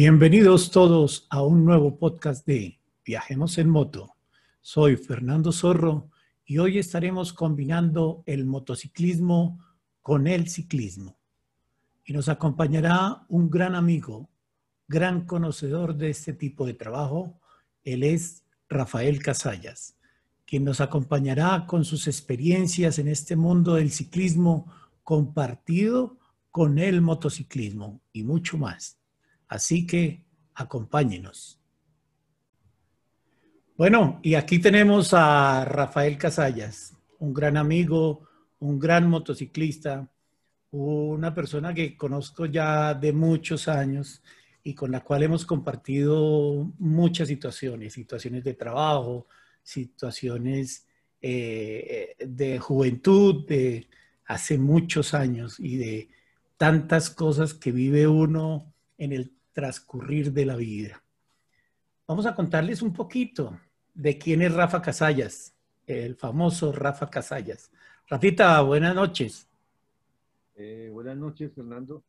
Bienvenidos todos a un nuevo podcast de Viajemos en Moto. Soy Fernando Zorro y hoy estaremos combinando el motociclismo con el ciclismo. Y nos acompañará un gran amigo, gran conocedor de este tipo de trabajo. Él es Rafael Casallas, quien nos acompañará con sus experiencias en este mundo del ciclismo compartido con el motociclismo y mucho más. Así que acompáñenos. Bueno, y aquí tenemos a Rafael Casallas, un gran amigo, un gran motociclista, una persona que conozco ya de muchos años y con la cual hemos compartido muchas situaciones, situaciones de trabajo, situaciones eh, de juventud, de hace muchos años y de tantas cosas que vive uno en el transcurrir de la vida. Vamos a contarles un poquito de quién es Rafa Casallas, el famoso Rafa Casallas. Rafita, buenas noches. Eh, buenas noches, Fernando.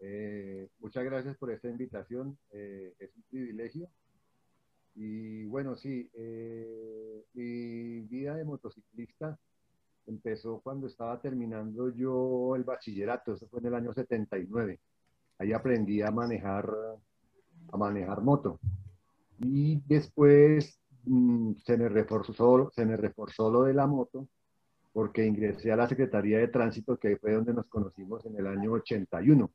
Eh, muchas gracias por esta invitación. Eh, es un privilegio. Y bueno, sí, mi vida de motociclista empezó cuando estaba terminando yo el bachillerato, eso fue en el año 79 ahí aprendí a manejar, a manejar moto. Y después mm, se, me reforzó, se me reforzó lo de la moto porque ingresé a la Secretaría de Tránsito, que fue donde nos conocimos en el año 81.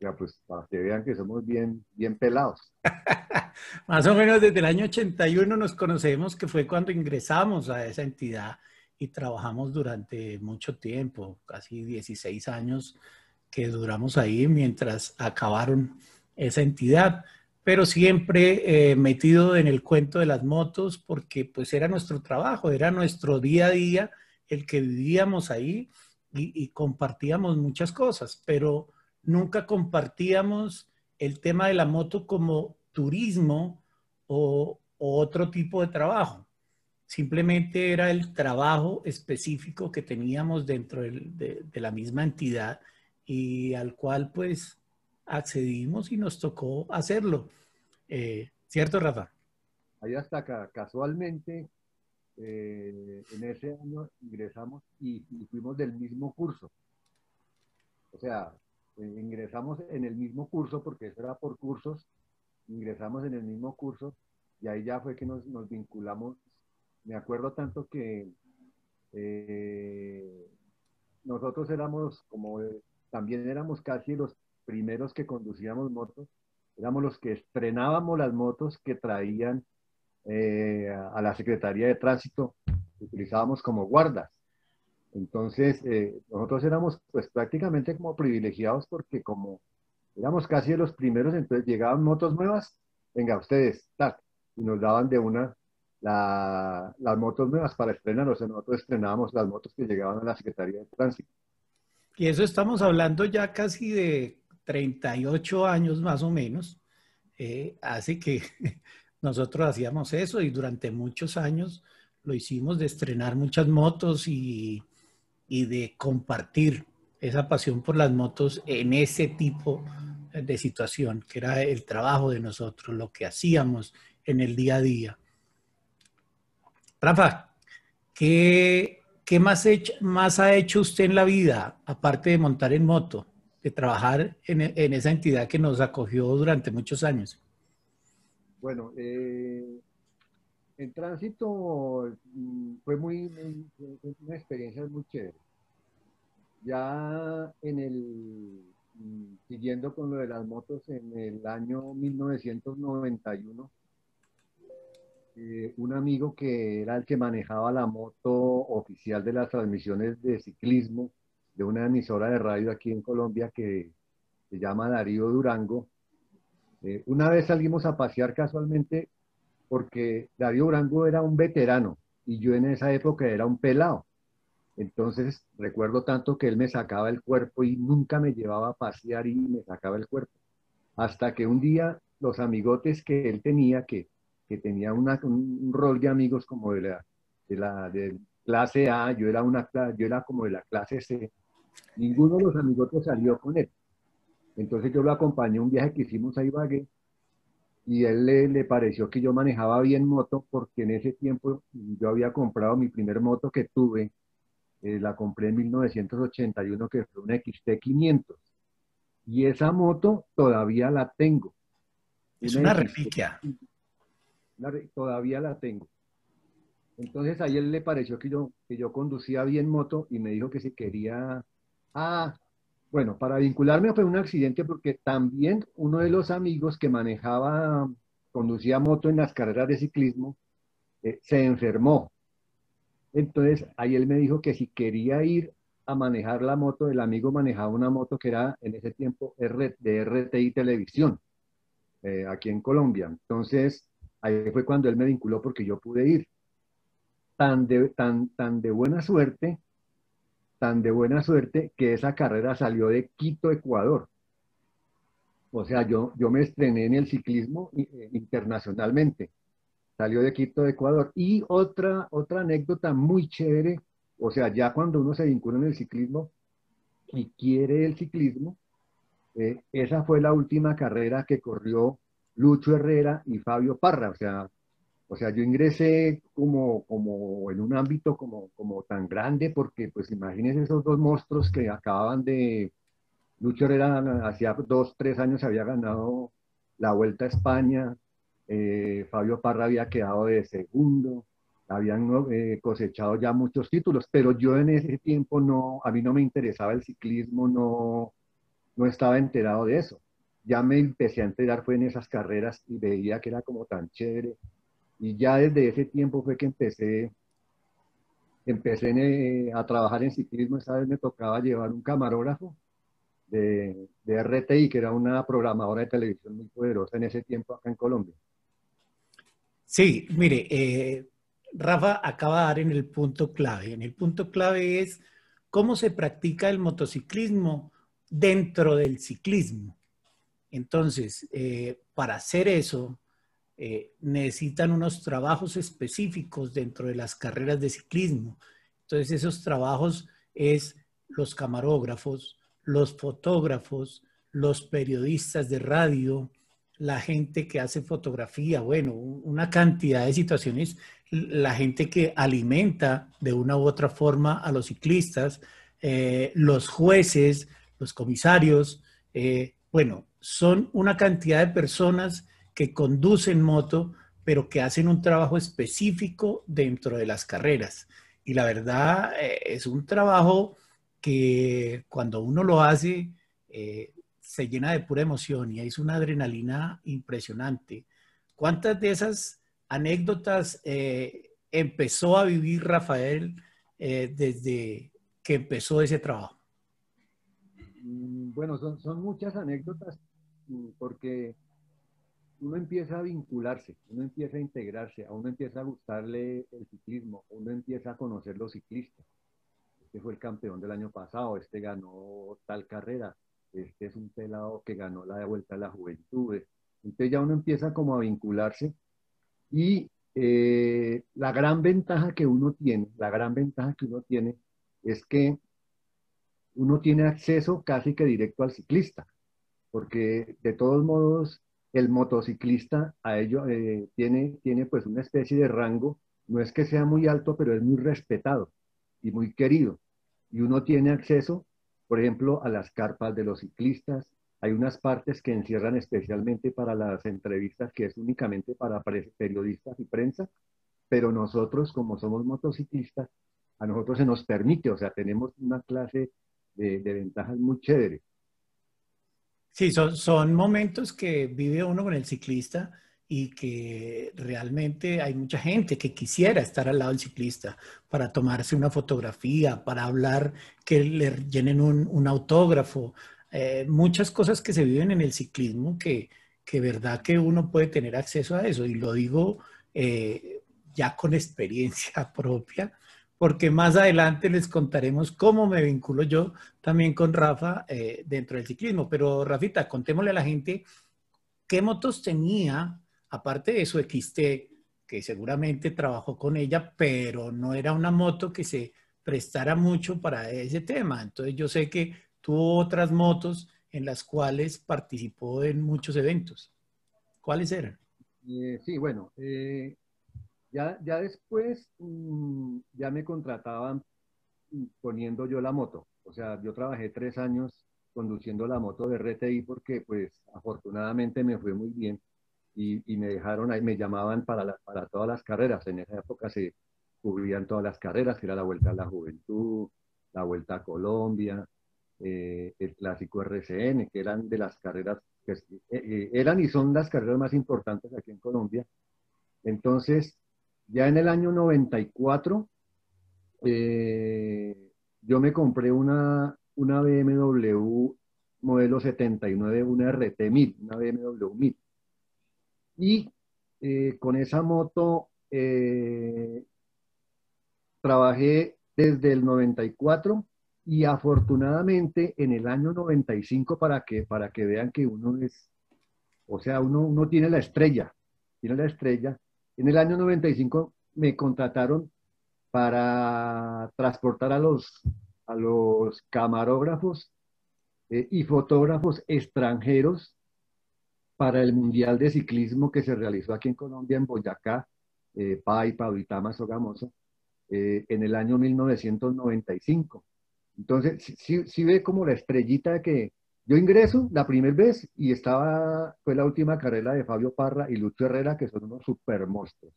Ya, pues para que vean que somos bien, bien pelados. Más o menos desde el año 81 nos conocemos, que fue cuando ingresamos a esa entidad y trabajamos durante mucho tiempo, casi 16 años que duramos ahí mientras acabaron esa entidad, pero siempre eh, metido en el cuento de las motos porque pues era nuestro trabajo, era nuestro día a día el que vivíamos ahí y, compartíamos muchas cosas, pero nunca compartíamos el tema de la moto como turismo o, otro tipo de trabajo. Simplemente era el trabajo específico que teníamos dentro de la misma entidad y al cual pues accedimos y nos tocó hacerlo. Eh, ¿Cierto, Rafa? Ahí hasta acá, casualmente, eh, en ese año ingresamos y, fuimos del mismo curso. O sea, eh, ingresamos en el mismo curso, porque eso era por cursos, ingresamos en el mismo curso y ahí ya fue que nos, nos vinculamos. Me acuerdo tanto que nosotros éramos como también éramos casi los primeros que conducíamos motos, éramos los que estrenábamos las motos que traían eh, a la Secretaría de Tránsito, utilizábamos como guardas. Entonces, eh, nosotros éramos pues prácticamente como privilegiados porque como éramos casi los primeros, entonces llegaban motos nuevas, venga, ustedes, tac, y nos daban de una las motos nuevas para estrenar, o nosotros estrenábamos las motos que llegaban a la Secretaría de Tránsito. Y eso estamos hablando ya casi de 38 años más o menos. Eh, así que nosotros hacíamos eso y durante muchos años lo hicimos de estrenar muchas motos y, y de compartir esa pasión por las motos en ese tipo de situación, que era el trabajo de nosotros, lo que hacíamos en el día a día. Rafa, ¿qué, ¿qué más, más ha hecho usted en la vida, aparte de montar en moto, de trabajar en, esa entidad que nos acogió durante muchos años? Bueno, eh, el tránsito mm, fue muy, una experiencia muy chévere. Ya en el, mm, siguiendo con lo de las motos, en el año 1991, eh, un amigo que era el que manejaba la moto oficial de las transmisiones de ciclismo de una emisora de radio aquí en Colombia que se llama Darío Durango. Eh, una vez salimos a pasear casualmente porque Darío Durango era un veterano y yo en esa época era un pelado. Entonces recuerdo tanto que él me sacaba el cuerpo y nunca me llevaba a pasear y me sacaba el cuerpo. Hasta que un día los amigotes que él tenía, que que tenía un rol de amigos como de la, de la de clase A, yo era, una, yo era como de la clase C. Ninguno de los amigos salió con él. Entonces yo lo acompañé un viaje que hicimos a Ibagué y él le, le, pareció que yo manejaba bien moto porque en ese tiempo yo había comprado mi primer moto que tuve, eh, la compré en 1981 que fue una XT500 y esa moto todavía la tengo. Es una, reliquia. Todavía la tengo. Entonces a él le pareció que yo, que yo conducía bien moto y me dijo que si quería... Ah, bueno, para vincularme fue un accidente porque también uno de los amigos que manejaba, conducía moto en las carreras de ciclismo, eh, se enfermó. Entonces ahí él me dijo que si quería ir a manejar la moto, el amigo manejaba una moto que era en ese tiempo de RTI Televisión, eh, aquí en Colombia. Entonces ahí fue cuando él me vinculó porque yo pude ir. Tan de, tan, tan de buena suerte tan de buena suerte que esa carrera salió de Quito, Ecuador. O sea, yo, yo me estrené en el ciclismo eh, internacionalmente. Salió de Quito, Ecuador. Y otra, otra anécdota muy chévere, o sea, ya cuando uno se vincula en el ciclismo y quiere el ciclismo, eh, esa fue la última carrera que corrió Lucho Herrera y Fabio Parra. O sea, o sea, yo ingresé como, como en un ámbito como, como tan grande, porque pues imagínense esos dos monstruos que acababan de... Lucho era, hacía dos, tres años había ganado la Vuelta a España, eh, Fabio Parra había quedado de segundo, habían eh, cosechado ya muchos títulos, pero yo en ese tiempo no, a mí no me interesaba el ciclismo, no, no estaba enterado de eso. Ya me empecé a enterar fue en esas carreras y veía que era como tan chévere y ya desde ese tiempo fue que empecé, empecé eh, a trabajar en ciclismo. Esa vez me tocaba llevar un camarógrafo de, de, RTI, que era una programadora de televisión muy poderosa en ese tiempo acá en Colombia. Sí, mire, eh, Rafa acaba de dar en el punto clave. En el punto clave es cómo se practica el motociclismo dentro del ciclismo. Entonces, eh, para hacer eso, eh, necesitan unos trabajos específicos dentro de las carreras de ciclismo. Entonces esos trabajos es los camarógrafos, los fotógrafos, los periodistas de radio, la gente que hace fotografía, bueno, una cantidad de situaciones, la gente que alimenta de una u otra forma a los ciclistas, eh, los jueces, los comisarios, bueno, son una cantidad de personas que conducen moto, pero que hacen un trabajo específico dentro de las carreras. Y la verdad eh, es un trabajo que cuando uno lo hace eh, se llena de pura emoción y es una adrenalina impresionante. ¿Cuántas de esas anécdotas eh, empezó a vivir Rafael desde que empezó ese trabajo? Mm, bueno, son, son muchas anécdotas porque uno empieza a vincularse, uno empieza a integrarse, a uno empieza a gustarle el ciclismo, uno empieza a conocer los ciclistas. Este fue el campeón del año pasado, este ganó tal carrera, este es un pelado que ganó la de vuelta a la juventud. Entonces ya uno empieza como a vincularse y eh, la gran ventaja que uno tiene, la gran ventaja que uno tiene es que uno tiene acceso casi que directo al ciclista, porque de todos modos el motociclista a ello eh, tiene, tiene pues una especie de rango, no es que sea muy alto, pero es muy respetado y muy querido. Y uno tiene acceso, por ejemplo, a las carpas de los ciclistas. Hay unas partes que encierran especialmente para las entrevistas, que es únicamente para periodistas y prensa, pero nosotros, como somos motociclistas, a nosotros se nos permite, o sea, tenemos una clase de, de ventajas muy chévere. Sí, son, momentos que vive uno con el ciclista y que realmente hay mucha gente que quisiera estar al lado del ciclista para tomarse una fotografía, para hablar, que le llenen un, autógrafo, eh, muchas cosas que se viven en el ciclismo que, que verdad que uno puede tener acceso a eso. Y lo digo eh, ya con experiencia propia porque más adelante les contaremos cómo me vinculo yo también con Rafa eh, dentro del ciclismo. Pero Rafita, contémosle a la gente qué motos tenía, aparte de su XT, que seguramente trabajó con ella, pero no era una moto que se prestara mucho para ese tema. Entonces yo sé que tuvo otras motos en las cuales participó en muchos eventos. ¿Cuáles eran? Eh, sí, bueno, eh, ya, ya después mm, ya me contrataban poniendo yo la moto. O sea, yo trabajé tres años conduciendo la moto de RTI porque pues afortunadamente me fue muy bien y, y me dejaron ahí, me llamaban para, para todas las carreras. En esa época se cubrían todas las carreras, era la Vuelta a la Juventud, la Vuelta a Colombia, eh, el clásico RCN, que eran de las carreras, que eh, eh, eran y son las carreras más importantes aquí en Colombia. Entonces, ya en el año 94, yo me compré una, una BMW modelo 79, una RT 1000, una BMW 1000. Y con esa moto trabajé desde el 94 y afortunadamente en el año 95 para que, para que vean que uno es, o sea, uno, uno tiene la estrella, tiene la estrella. En el año 95 me contrataron para transportar a los, a los camarógrafos eh, y fotógrafos extranjeros para el Mundial de Ciclismo que se realizó aquí en Colombia, en Boyacá, eh, Paipa, Uitama, Sogamoso, eh, en el año 1995. Entonces, sí, ve como la estrellita que yo ingreso la primera vez y estaba, fue la última carrera de Fabio Parra y Lucho Herrera, que son unos super monstruos.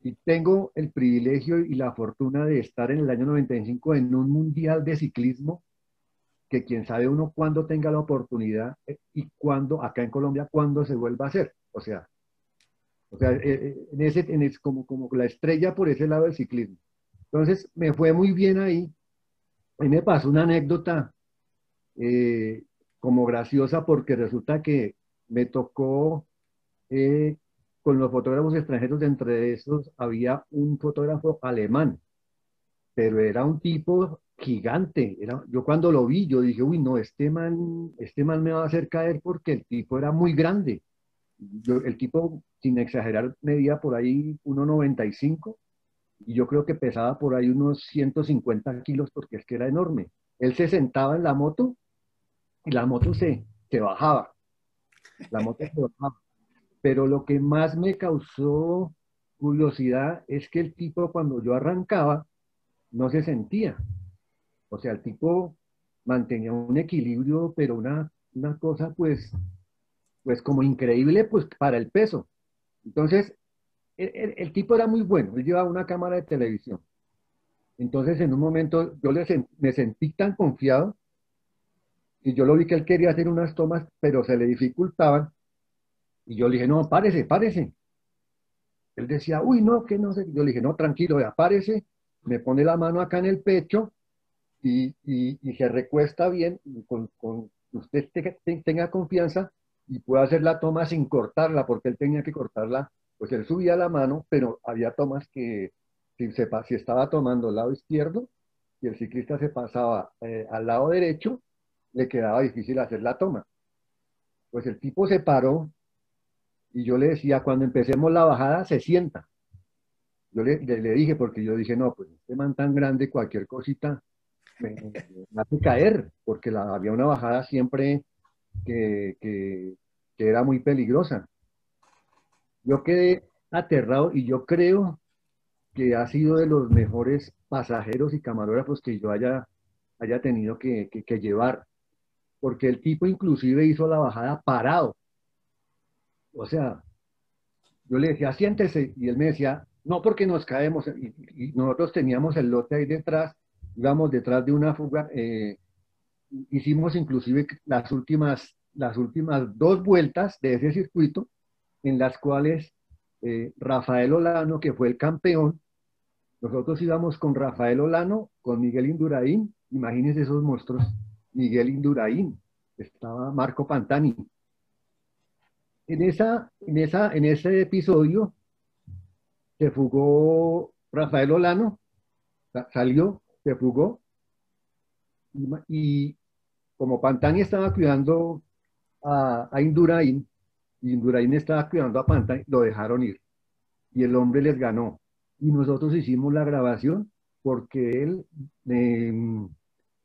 Y tengo el privilegio y la fortuna de estar en el año 95 en un mundial de ciclismo que quién sabe uno cuándo tenga la oportunidad eh, y cuándo, acá en Colombia, cuándo se vuelva a hacer. O sea, o sea, eh, eh, en ese, en como, como la estrella por ese lado del ciclismo. Entonces, me fue muy bien ahí. Y me pasó una anécdota eh, como graciosa porque resulta que me tocó con los fotógrafos extranjeros, entre esos había un fotógrafo alemán, pero era un tipo gigante. Era, yo cuando lo vi, yo dije, uy, no, este man, este man me va a hacer caer porque el tipo era muy grande el tipo, sin exagerar, medía por ahí 1,95 y yo creo que pesaba por ahí unos 150 kilos porque es que era enorme. Él se sentaba en la moto la moto se, se bajaba. La moto se bajaba. Pero lo que más me causó curiosidad es que el tipo cuando yo arrancaba no se sentía. O sea, el tipo mantenía un equilibrio, pero una, una cosa pues pues como increíble pues para el peso. Entonces, el, tipo era muy bueno, él llevaba una cámara de televisión. Entonces, en un momento yo le me sentí tan confiado y yo lo vi que él quería hacer unas tomas, pero se le dificultaban. Y yo le dije, no, párese, párese. Él decía, uy, no, que no sé. Yo le dije, no, tranquilo, ya párese, me pone la mano acá en el pecho y, y, se recuesta bien, con, con usted tenga confianza y puede hacer la toma sin cortarla, porque él tenía que cortarla, pues él subía la mano, pero había tomas que si, se, si estaba tomando el lado izquierdo y el ciclista se pasaba eh, al lado derecho, le quedaba difícil hacer la toma. Pues el tipo se paró y yo le decía, cuando empecemos la bajada, se sienta. Yo le, le, dije, porque yo dije, no, pues este man tan grande, cualquier cosita me, hace caer, porque la, había una bajada siempre que, que, era muy peligrosa. Yo quedé aterrado y yo creo que ha sido de los mejores pasajeros y camarógrafos que yo haya, haya tenido que, que, llevar, porque el tipo inclusive hizo la bajada parado. O sea, yo le decía, siéntese, y él me decía, no, porque nos caemos, y, nosotros teníamos el lote ahí detrás, íbamos detrás de una fuga, eh, hicimos inclusive las últimas, las últimas dos vueltas de ese circuito, en las cuales eh, Rafael Olano, que fue el campeón, nosotros íbamos con Rafael Olano, con Miguel Induraín, imagínense esos monstruos, Miguel Induraín, estaba Marco Pantani. En, esa, en, esa, en ese episodio se fugó Rafael Olano, salió, se fugó, y, como Pantani estaba cuidando a, Indurain, y Indurain estaba cuidando a Pantani, lo dejaron ir. Y el hombre les ganó. Y nosotros hicimos la grabación porque él, en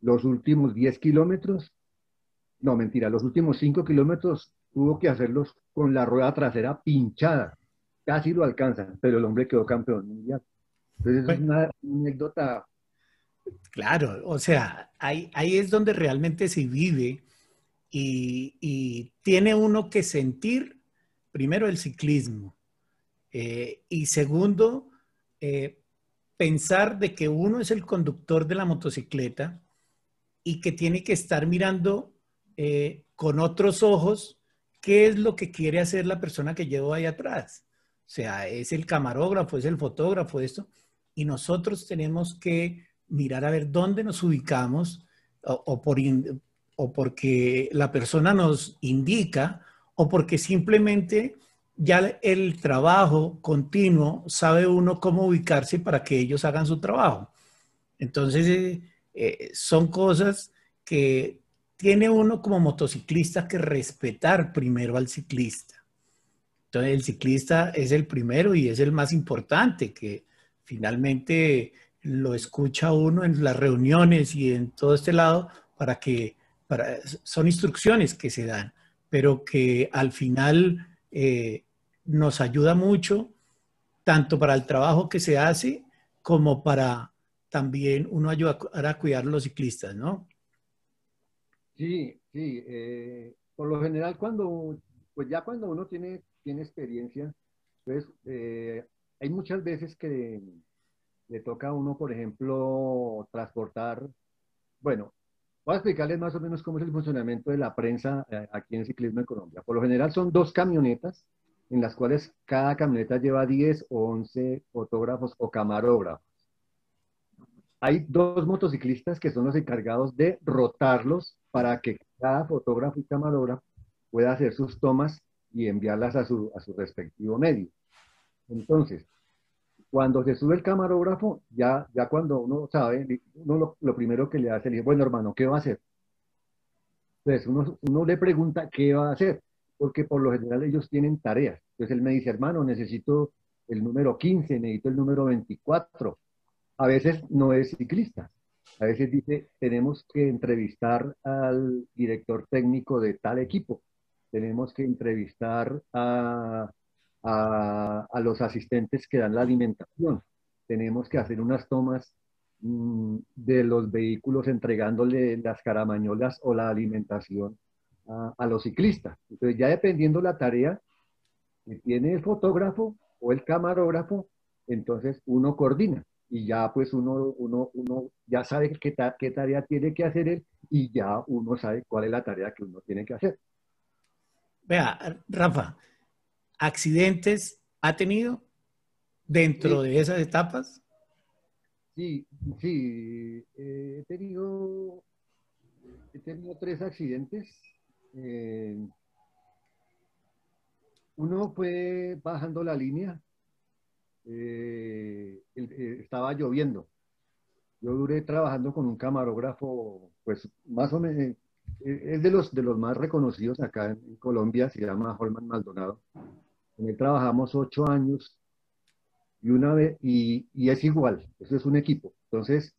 los últimos 10 kilómetros, no mentira, los últimos cinco kilómetros tuvo que hacerlos con la rueda trasera pinchada. Casi lo alcanzan, pero el hombre quedó campeón mundial. Entonces es una anécdota. Claro, o sea, ahí, ahí es donde realmente se vive y, tiene uno que sentir, primero, el ciclismo. Eh, y segundo, eh, pensar de que uno es el conductor de la motocicleta y que tiene que estar mirando eh, con otros ojos qué es lo que quiere hacer la persona que llevo ahí atrás. O sea, es el camarógrafo, es el fotógrafo, esto. Y nosotros tenemos que mirar a ver dónde nos ubicamos o, por o porque la persona nos indica o porque simplemente ya el trabajo continuo sabe uno cómo ubicarse para que ellos hagan su trabajo. Entonces, eh, eh, son cosas que tiene uno como motociclista que respetar primero al ciclista. Entonces, el ciclista es el primero y es el más importante, que finalmente lo escucha uno en las reuniones y en todo este lado para que, para, son instrucciones que se dan, pero que al final eh, nos ayuda mucho, tanto para el trabajo que se hace como para también uno ayudar a cuidar a los ciclistas, ¿no? Sí, sí. Eh, por lo general, cuando, pues ya cuando uno tiene, tiene experiencia, pues eh, hay muchas veces que le toca a uno, por ejemplo, transportar, bueno, voy a explicarles más o menos cómo es el funcionamiento de la prensa eh, aquí en Ciclismo en Colombia. Por lo general son dos camionetas en las cuales cada camioneta lleva 10 o 11 fotógrafos o camarógrafos. Hay dos motociclistas que son los encargados de rotarlos para que cada fotógrafo y camarógrafo pueda hacer sus tomas y enviarlas a su, a su respectivo medio. Entonces, cuando se sube el camarógrafo, ya, ya cuando uno sabe, uno lo, primero que le hace, le dice, bueno hermano, ¿qué va a hacer? Entonces uno, uno le pregunta qué va a hacer porque por lo general ellos tienen tareas. Entonces él me dice, hermano, necesito el número 15, necesito el número 24. A veces no es ciclista. A veces dice, tenemos que entrevistar al director técnico de tal equipo. Tenemos que entrevistar a, a, los asistentes que dan la alimentación. Tenemos que hacer unas tomas mm, de los vehículos entregándole las caramañolas o la alimentación a, los ciclistas. Entonces, ya dependiendo la tarea que tiene el fotógrafo o el camarógrafo, entonces uno coordina y ya pues uno, uno, uno ya sabe qué, qué tarea tiene que hacer él y ya uno sabe cuál es la tarea que uno tiene que hacer. Vea, Rafa, ¿accidentes ha tenido dentro de esas etapas? Sí, sí, eh, he tenido, he tenido tres accidentes eh, uno fue bajando la línea, eh, eh, estaba lloviendo. Yo duré trabajando con un camarógrafo, pues más o menos, es de los, de los más reconocidos acá en, Colombia, se llama Holman Maldonado. Con él trabajamos ocho años y una vez, y, es igual, eso es un equipo. Entonces,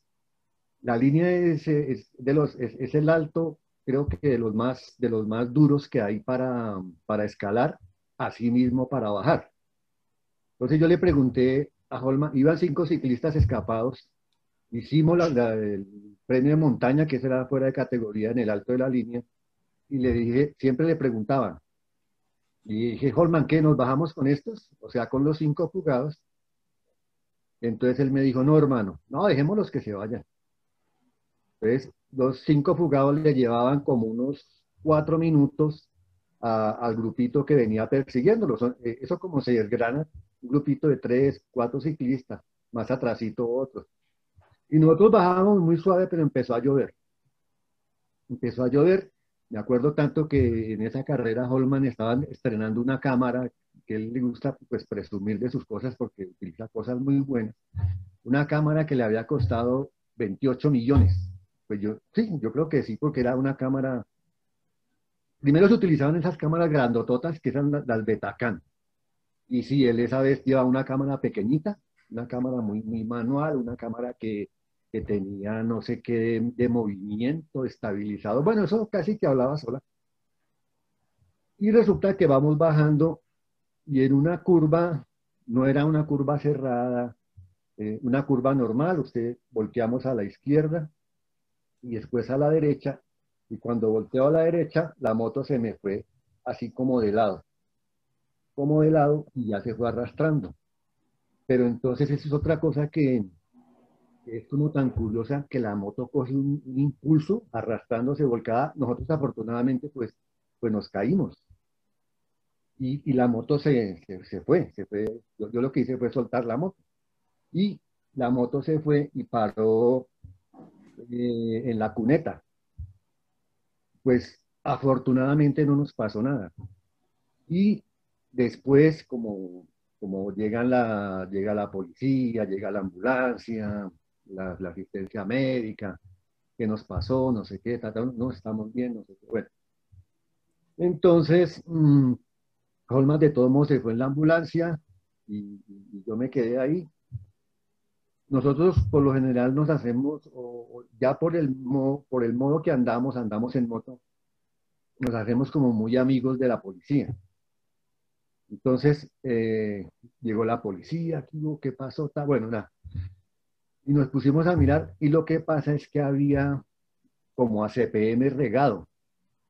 la línea es, de los, es el alto creo que de los más, de los más duros que hay para, para escalar, así mismo para bajar. Entonces yo le pregunté a Holman, iban cinco ciclistas escapados, hicimos la, el premio de montaña, que era fuera de categoría en el alto de la línea, y le dije, siempre le preguntaban, y dije, Holman, ¿qué? ¿Nos bajamos con estos? O sea, con los cinco jugados. Entonces él me dijo, no, hermano, no, dejémoslos que se vayan. Entonces, los cinco fugados le llevaban como unos cuatro minutos al grupito que venía persiguiéndolo. Eh, eso como se desgrana, un grupito de tres, cuatro ciclistas, más atrásito otros. Y nosotros bajábamos muy suave, pero empezó a llover. Empezó a llover. Me acuerdo tanto que en esa carrera Holman estaba estrenando una cámara que él le gusta pues presumir de sus cosas porque utiliza cosas muy buenas. Una cámara que le había costado 28 millones. Pues yo, sí, yo creo que sí, porque era una cámara. Primero se utilizaban esas cámaras grandototas que eran las Betacam. Y sí, él esa vez lleva una cámara pequeñita, una cámara muy, manual, una cámara que, que tenía no sé qué de, movimiento estabilizado. Bueno, eso casi que hablaba sola. Y resulta que vamos bajando y en una curva, no era una curva cerrada, eh, una curva normal, usted volteamos a la izquierda y después a la derecha, y cuando volteo a la derecha, la moto se me fue así como de lado, como de lado y ya se fue arrastrando. Pero entonces eso es otra cosa que, es como tan curiosa que la moto coge un, impulso arrastrándose volcada. Nosotros afortunadamente pues, pues nos caímos. Y, la moto se, se, fue, se fue. Yo, lo que hice fue soltar la moto. Y la moto se fue y paró eh, en la cuneta. Pues afortunadamente no nos pasó nada. Y después, como, llegan la, llega la policía, llega la ambulancia, la, asistencia médica, qué nos pasó, no sé qué, no estamos bien, no sé qué. Bueno, entonces, mmm, Holman de todos modos se fue en la ambulancia y, yo me quedé ahí. Nosotros por lo general nos hacemos, o, ya por el modo que andamos, andamos en moto, nos hacemos como muy amigos de la policía. Entonces, eh, llegó la policía, ¿qué pasó? Bueno, nada y nos pusimos a mirar y lo que pasa es que había como ACPM regado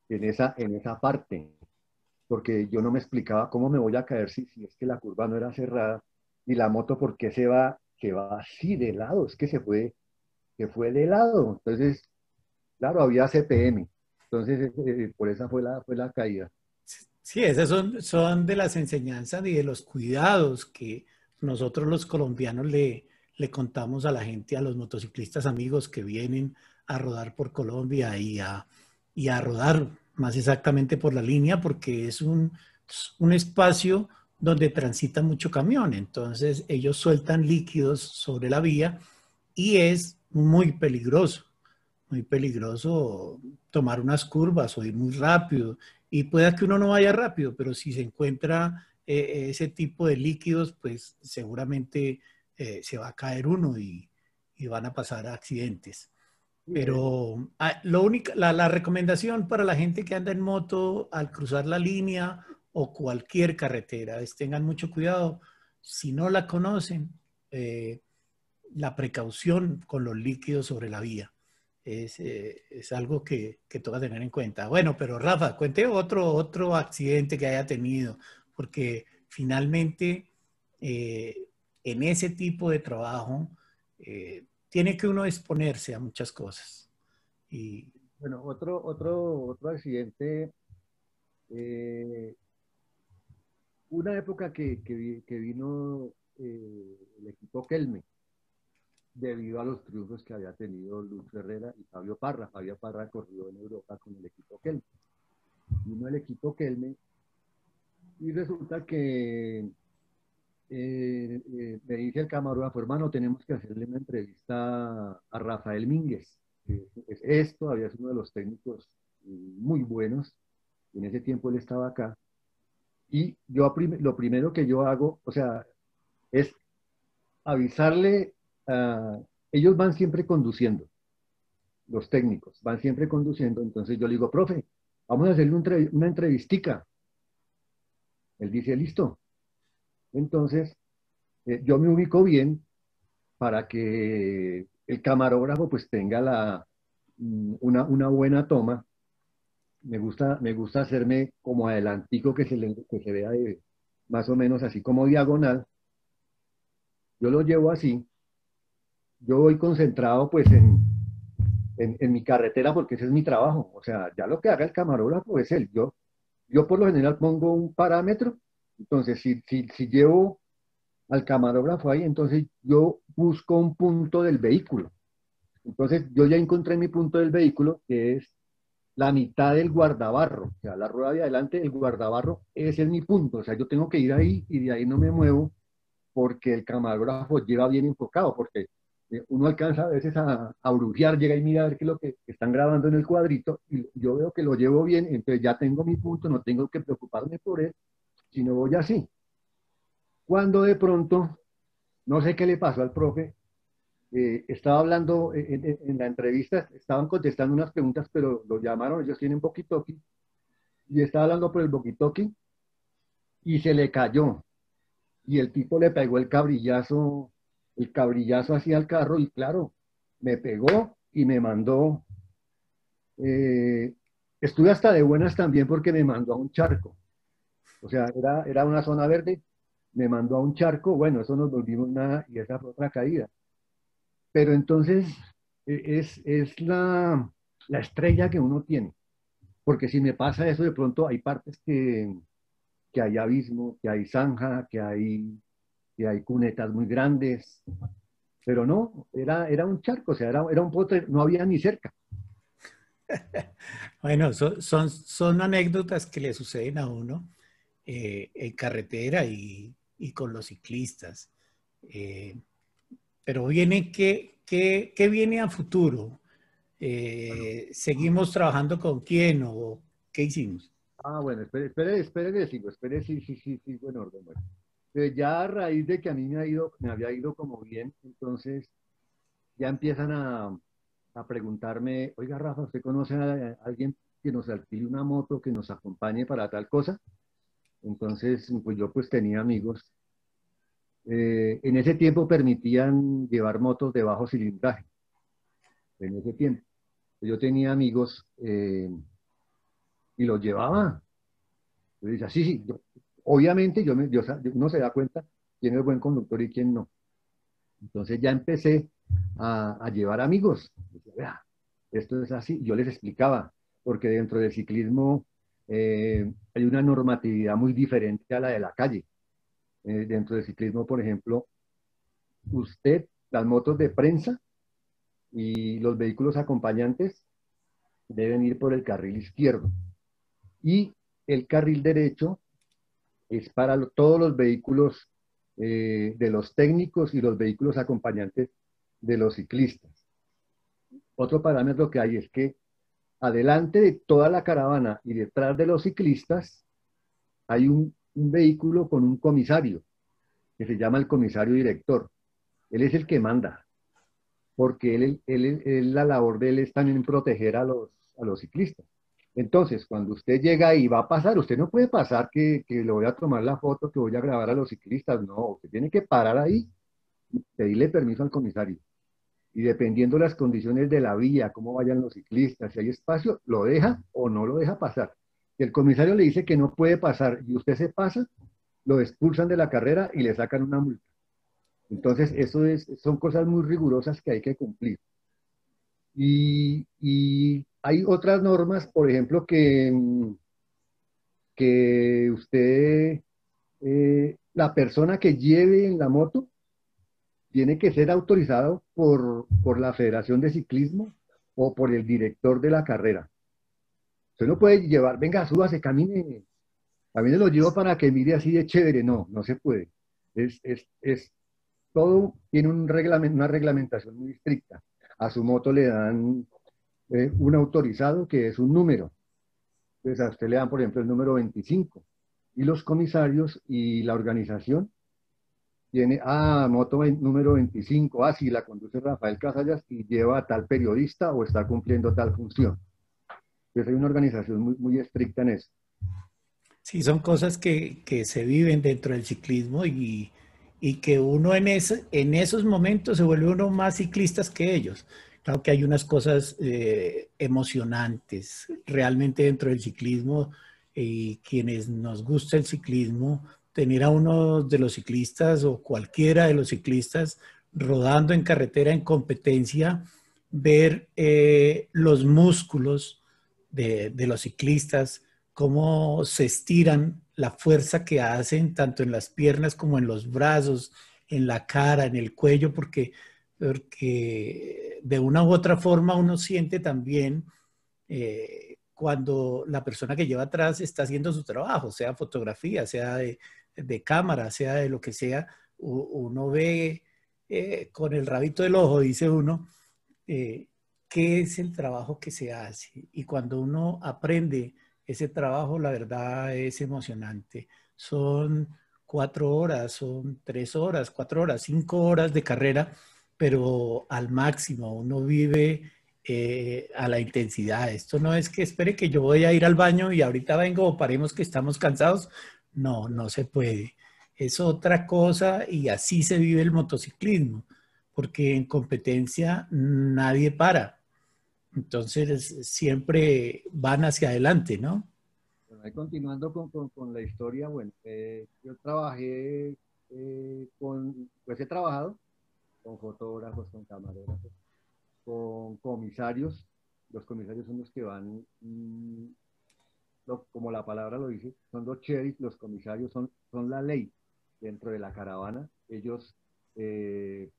en esa, en esa parte, porque yo no me explicaba cómo me voy a caer si, es que la curva no era cerrada y la moto por qué se va, que va así de lado, es que se fue, que fue de lado. Entonces, claro, había CPM. Entonces, eh, eh, por esa fue la, fue la caída. Sí, esas son, son de las enseñanzas y de los cuidados que nosotros los colombianos le, le contamos a la gente, a los motociclistas amigos que vienen a rodar por Colombia y a, y a rodar más exactamente por la línea, porque es un, un espacio donde transita mucho camión. Entonces ellos sueltan líquidos sobre la vía y es muy peligroso, muy peligroso tomar unas curvas o ir muy rápido. Y puede que uno no vaya rápido, pero si se encuentra eh, ese tipo de líquidos, pues seguramente eh, se va a caer uno y, van a pasar accidentes. Pero ah, lo la, recomendación para la gente que anda en moto al cruzar la línea o cualquier carretera es tengan mucho cuidado. Si no la conocen, eh, la precaución con los líquidos sobre la vía es, eh, algo que, que toca tener en cuenta. Bueno, pero Rafa, cuente otro, otro accidente que haya tenido, porque finalmente en ese tipo de trabajo eh, tiene que uno exponerse a muchas cosas. Y... Bueno, otro, otro, otro accidente, eh, una época que, que, vino eh, el equipo Kelme, debido a los triunfos que había tenido Luz Herrera y Fabio Parra. Fabio Parra corrió en Europa con el equipo Kelme. Vino el equipo Kelme y resulta que eh, eh, me dice el camarógrafo, hermano, tenemos que hacerle una entrevista a Rafael Mínguez. esto había sido uno de los técnicos muy buenos. En ese tiempo él estaba acá. Y yo lo primero que yo hago, o sea, es avisarle, a, ellos van siempre conduciendo, los técnicos, van siempre conduciendo. Entonces yo le digo, profe, vamos a hacerle una entrevistica. Él dice, listo. Entonces, eh, yo me ubico bien para que el camarógrafo pues tenga la, mm, una, buena toma. Me gusta, me gusta hacerme como adelantico que se, que se vea más o menos así como diagonal. Yo lo llevo así. Yo voy concentrado pues en, en, mi carretera porque ese es mi trabajo. O sea, ya lo que haga el camarógrafo es él. Yo, yo por lo general pongo un parámetro entonces, si, si, llevo al camarógrafo ahí, entonces yo busco un punto del vehículo. Entonces, yo ya encontré mi punto del vehículo, que es la mitad del guardabarro, o sea, la rueda de adelante, el guardabarro, ese es mi punto. O sea, yo tengo que ir ahí y de ahí no me muevo porque el camarógrafo lleva bien enfocado, porque uno alcanza a veces a, a brujear, llega y mira a ver qué es lo que están grabando en el cuadrito y yo veo que lo llevo bien, entonces ya tengo mi punto, no tengo que preocuparme por él si no voy así. Cuando de pronto, no sé qué le pasó al profe, eh, estaba hablando en, la entrevista, estaban contestando unas preguntas, pero lo llamaron, ellos tienen Bokitoki, y estaba hablando por el Bokitoki, y se le cayó. Y el tipo le pegó el cabrillazo, el cabrillazo hacia el carro, y claro, me pegó y me mandó. Eh, estuve hasta de buenas también porque me mandó a un charco. O sea, era, era una zona verde, me mandó a un charco, bueno, eso nos volvimos nada y esa fue otra caída. Pero entonces e, es, es la, la, estrella que uno tiene. Porque si me pasa eso, de pronto hay partes que, que hay abismo, que hay zanja, que hay, que hay cunetas muy grandes. Pero no, era, era un charco, o sea, era, era un potre, no había ni cerca. Bueno, son, son, son, anécdotas que le suceden a uno eh, en carretera y, y, con los ciclistas. Eh, pero viene, ¿qué, qué, qué viene a futuro? Eh, ¿Seguimos trabajando con quién o qué hicimos? Ah, bueno, espere, espere, espere, sigo, espere, sí, sí, sí, sí, bueno, orden, bueno. Ya a raíz de que a mí me, ha ido, me había ido como bien, entonces ya empiezan a, a preguntarme, oiga Rafa, ¿usted conoce a alguien que nos alquile una moto, que nos acompañe para tal cosa? Entonces, pues yo pues tenía amigos eh, en ese tiempo permitían llevar motos de bajo cilindraje. En ese tiempo. Yo tenía amigos eh, y los llevaba. Yo decía, sí, sí, obviamente yo, me, uno se da cuenta quién es buen conductor y quién no. Entonces ya empecé a, llevar amigos. Esto es así. Yo les explicaba, porque dentro del ciclismo eh, hay una normatividad muy diferente a la de la calle. Eh, dentro del ciclismo, por ejemplo, usted, las motos de prensa y los vehículos acompañantes deben ir por el carril izquierdo. Y el carril derecho es para todos los vehículos eh, de los técnicos y los vehículos acompañantes de los ciclistas. Otro parámetro que hay es que adelante de toda la caravana y detrás de los ciclistas hay un vehículo con un comisario, que se llama el comisario director. Él es el que manda, porque él, él, la labor de él es también proteger a los, a los ciclistas. Entonces, cuando usted llega y va a pasar, usted no puede pasar que, que le voy a tomar la foto, que voy a grabar a los ciclistas. No, usted tiene que parar ahí y pedirle permiso al comisario. Y dependiendo las condiciones de la vía, cómo vayan los ciclistas, si hay espacio, lo deja o no lo deja pasar el comisario le dice que no puede pasar y usted se pasa, lo expulsan de la carrera y le sacan una multa. Entonces, eso es, son cosas muy rigurosas que hay que cumplir. Y, hay otras normas, por ejemplo, que, que usted, eh, la persona que lleve en la moto, tiene que ser autorizado por, por la Federación de Ciclismo o por el director de la carrera. Usted no puede llevar, venga, súbase, camine. También lo llevo para que mire así de chévere. No, no se puede. Es, es, es todo tiene un una reglamentación muy estricta. A su moto le dan eh, un autorizado que es un número. Entonces a usted le dan, por ejemplo, el número 25. Y los comisarios y la organización tiene, ah, moto número 25, ah, sí, la conduce Rafael Casallas y lleva a tal periodista o está cumpliendo tal función. Pues hay una organización muy, muy estricta en eso. Sí, son cosas que, que se viven dentro del ciclismo y, y que uno en, ese, en esos momentos se vuelve uno más ciclistas que ellos. Claro que hay unas cosas eh, emocionantes realmente dentro del ciclismo y quienes nos gusta el ciclismo, tener a uno de los ciclistas o cualquiera de los ciclistas rodando en carretera en competencia, ver eh, los músculos de, los ciclistas, cómo se estiran, la fuerza que hacen tanto en las piernas como en los brazos, en la cara, en el cuello, porque, porque de una u otra forma uno siente también eh, cuando la persona que lleva atrás está haciendo su trabajo, sea fotografía, sea de, cámara, sea de lo que sea, uno ve eh, con el rabito del ojo, dice uno, eh, qué es el trabajo que se hace. Y cuando uno aprende ese trabajo, la verdad es emocionante. Son cuatro horas, son tres horas, cuatro horas, cinco horas de carrera pero al máximo, uno vive eh, a la intensidad. Esto no es que espere que yo voy a ir al baño y ahorita vengo o paremos que estamos cansados. No, no se puede. Es otra cosa y así se vive el motociclismo, porque en competencia nadie para. Entonces siempre van hacia adelante, ¿no? Bueno, continuando con, con, la historia, bueno, eh, yo trabajé eh, con, pues he trabajado con fotógrafos, con camarógrafos, con comisarios. Los comisarios son los que van, mm, como la palabra lo dice, son los sheriffs, los comisarios son, son la ley dentro de la caravana. Ellos eh,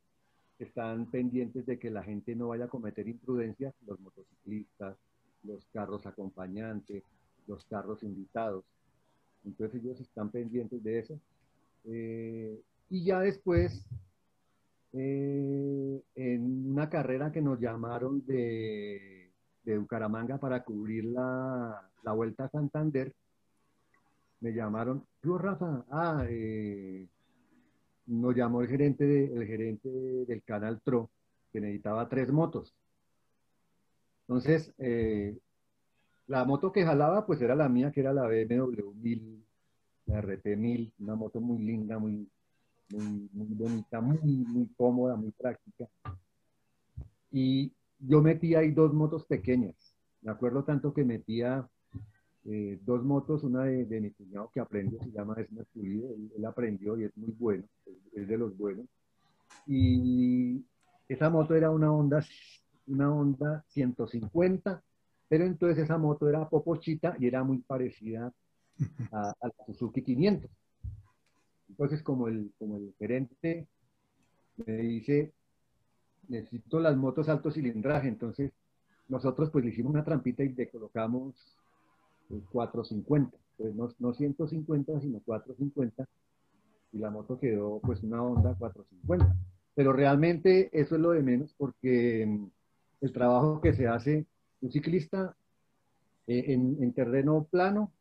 están pendientes de que la gente no vaya a cometer imprudencias, los motociclistas, los carros acompañantes, los carros invitados. Entonces ellos están pendientes de eso. Eh, y ya después eh, en una carrera que nos llamaron de, de Bucaramanga para cubrir la, la, Vuelta a Santander, me llamaron, yo Rafa, ah, eh, nos llamó el gerente, de, el gerente del canal TRO, que necesitaba tres motos. Entonces, eh, la moto que jalaba, pues era la mía, que era la BMW 1000, la RT 1000, una moto muy linda, muy, muy, muy bonita, muy, muy cómoda, muy práctica. Y yo metía ahí dos motos pequeñas. Me acuerdo tanto que metía eh, dos motos, una de, mi cuñado que aprendió, se llama Esmer Pulido, él, aprendió y es muy bueno, es de los buenos. Y esa moto era una Honda, una Honda 150, pero entonces esa moto era popochita y era muy parecida a, a la Suzuki 500. Entonces, como el, como el gerente me dice, necesito las motos alto cilindraje, entonces nosotros pues le hicimos una trampita y le colocamos 450, pues no, no 150, sino 450, y la moto quedó pues una Honda 450. Pero realmente eso es lo de menos porque mm, el trabajo que se hace un ciclista eh, en, en terreno plano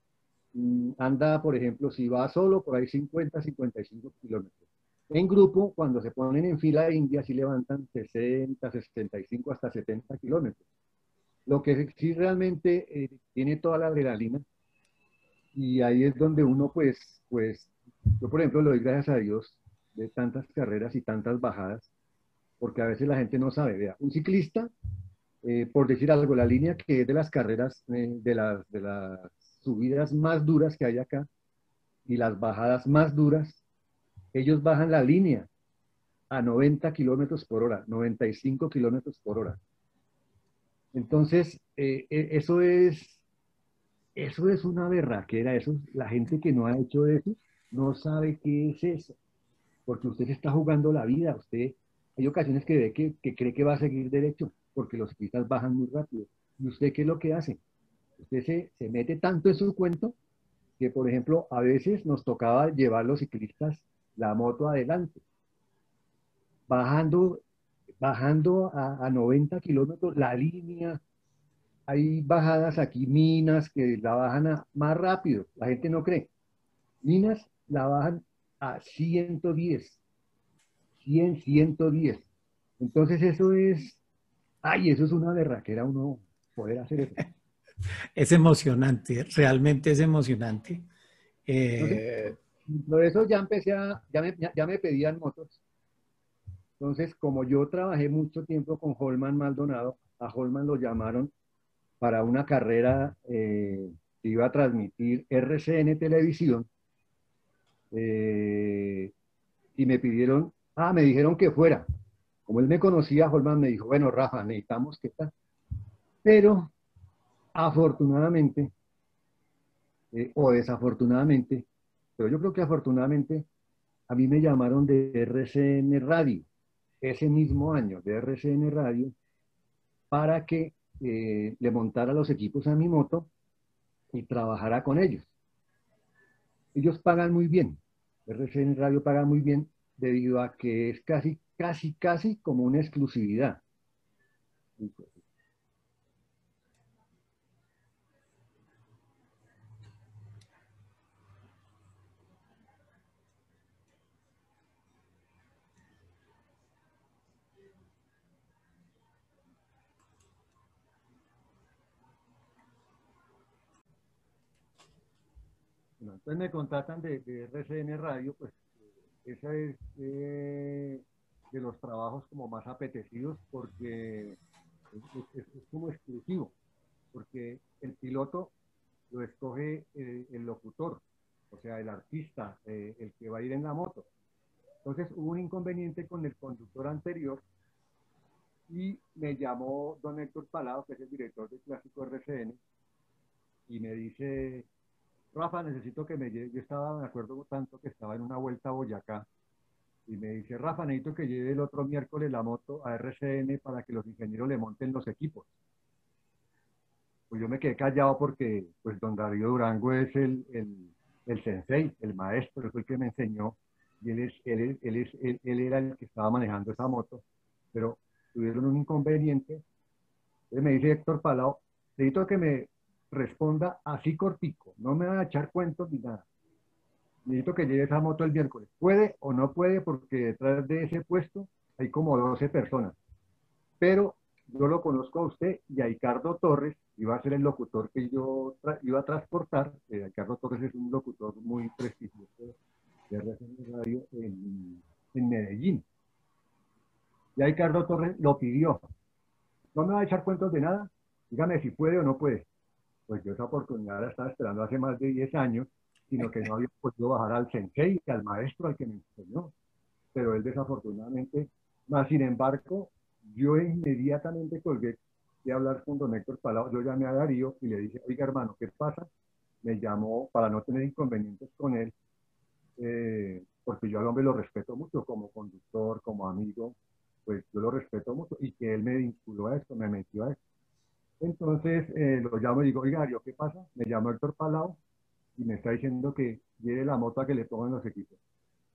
anda, por ejemplo, si va solo, por ahí 50, 55 kilómetros. En grupo, cuando se ponen en fila india, sí levantan 60, 65, hasta 70 kilómetros. Lo que sí realmente eh, tiene toda la adrenalina y ahí es donde uno, pues, pues, yo por ejemplo le doy gracias a Dios de tantas carreras y tantas bajadas, porque a veces la gente no sabe. Vea, un ciclista, eh, por decir algo, la línea que es de las carreras, eh, de, de las subidas más duras que hay acá y las bajadas más duras, ellos bajan la línea a 90 kilómetros por hora, 95 kilómetros por hora. Entonces, eh, eh, eso es, eso es una berraquera, eso, la gente que no ha hecho eso no sabe qué es eso, porque usted está jugando la vida, usted, hay ocasiones que ve que, que cree que va a seguir derecho, porque los ciclistas bajan muy rápido. ¿Y usted qué es lo que hace? Usted se, mete tanto en su cuento que, por ejemplo, a veces nos tocaba llevar los ciclistas la moto adelante, bajando, bajando a, a 90 kilómetros la línea. Hay bajadas aquí, minas, que la bajan más rápido, la gente no cree. Minas la bajan a 110, 100, 110. Entonces eso es, ay, eso es una berraquera uno poder hacer eso. es emocionante, realmente es emocionante. Eh, por eso ya empecé a, ya me, ya me pedían motos. Entonces, como yo trabajé mucho tiempo con Holman Maldonado, a Holman lo llamaron para una carrera eh, que iba a transmitir RCN Televisión. Eh, y me pidieron, ah, me dijeron que fuera. Como él me conocía, Holman me dijo, bueno, Rafa, necesitamos que está. Pero afortunadamente, eh, o desafortunadamente, pero yo creo que afortunadamente, a mí me llamaron de RCN Radio, ese mismo año, de RCN Radio, para que eh, le montara los equipos a mi moto y trabajara con ellos. Ellos pagan muy bien, RCN Radio paga muy bien debido a que es casi, casi, casi como una exclusividad. Entonces me contratan de, RCN Radio, pues ese es eh, de los trabajos como más apetecidos porque es, como exclusivo, porque el piloto lo escoge eh, el locutor, o sea, el artista, eh, el que va a ir en la moto. Entonces hubo un inconveniente con el conductor anterior y me llamó don Héctor Palado, que es el director de Clásico RCN, y me dice, Rafa, necesito que me lleve, yo estaba, me acuerdo tanto que estaba en una vuelta a Boyacá, y me dice, Rafa, necesito que lleve el otro miércoles la moto a RCN para que los ingenieros le monten los equipos. Pues yo me quedé callado porque, pues, don Darío Durango es el, el, el sensei, el maestro, es el que me enseñó, y él, es, él, él, es, él, él era el que estaba manejando esa moto, pero tuvieron un inconveniente. Entonces me dice Héctor Palau, necesito que me responda así cortico, no me van a echar cuentos ni nada. Necesito que lleve esa moto el miércoles. ¿Puede o no puede? Porque detrás de ese puesto hay como 12 personas. Pero yo lo conozco a usted y a Ricardo Torres, iba a ser el locutor que yo iba a transportar. Eh, Ricardo Torres es un locutor muy prestigioso de Radio en, en Medellín. Y ahí Ricardo Torres lo pidió. No me va a echar cuentos de nada. Dígame si puede o no puede pues yo esa oportunidad la estaba esperando hace más de 10 años, sino que no había podido bajar al sensei, al maestro, al que me enseñó. Pero él desafortunadamente, más sin embargo, yo inmediatamente colgué de hablar con don Héctor Palau, yo llamé a Darío y le dije, oiga hermano, ¿qué pasa? Me llamó para no tener inconvenientes con él, eh, porque yo al hombre lo respeto mucho como conductor, como amigo, pues yo lo respeto mucho y que él me vinculó a esto, me metió a esto. Entonces eh, lo llamo y digo, oiga, ¿qué pasa? Me llamo Héctor Palau y me está diciendo que lleve la moto a que le pongan los equipos.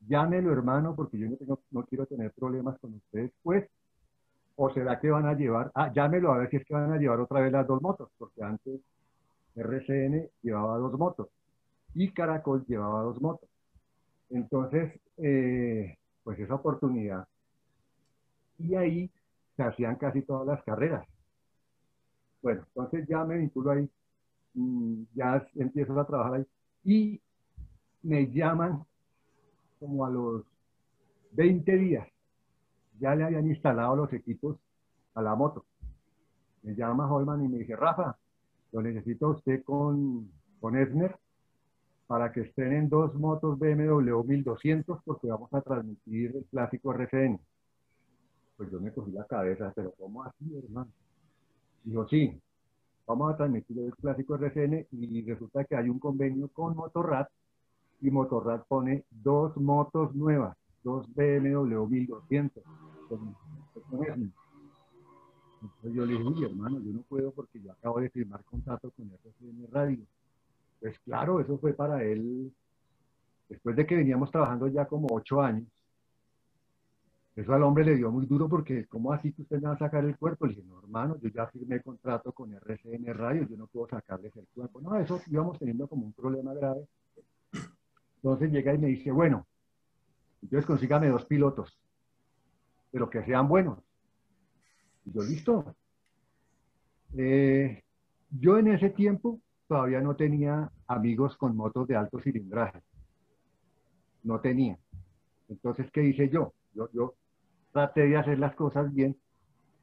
Llámelo, hermano, porque yo no, tengo, no quiero tener problemas con ustedes, pues. ¿O será que van a llevar? Ah, llámelo a ver si es que van a llevar otra vez las dos motos, porque antes RCN llevaba dos motos y Caracol llevaba dos motos. Entonces, eh, pues esa oportunidad. Y ahí se hacían casi todas las carreras. Bueno, entonces ya me vinculo ahí, mm, ya empiezo a trabajar ahí y me llaman como a los 20 días. Ya le habían instalado los equipos a la moto. Me llama Holman y me dice, Rafa, lo necesito usted con, con Esmer para que estrenen dos motos BMW 1200 porque vamos a transmitir el clásico RCN. Pues yo me cogí la cabeza, pero ¿cómo así, hermano? Dijo, sí, vamos a transmitir el clásico RCN y resulta que hay un convenio con Motorrad y Motorrad pone dos motos nuevas, dos BMW 1200. Entonces yo le dije, hermano, yo no puedo porque yo acabo de firmar contrato con RCN Radio. Pues claro, eso fue para él, después de que veníamos trabajando ya como ocho años, eso al hombre le dio muy duro porque, ¿cómo así que usted me a sacar el cuerpo? Le dije, no, hermano, yo ya firmé contrato con RCN Radio, yo no puedo sacarles el cuerpo. No, eso íbamos teniendo como un problema grave. Entonces llega y me dice, bueno, entonces consígame dos pilotos, pero que sean buenos. Y yo, listo. Eh, yo en ese tiempo todavía no tenía amigos con motos de alto cilindraje. No tenía. Entonces, ¿qué hice yo? Yo, yo traté de hacer las cosas bien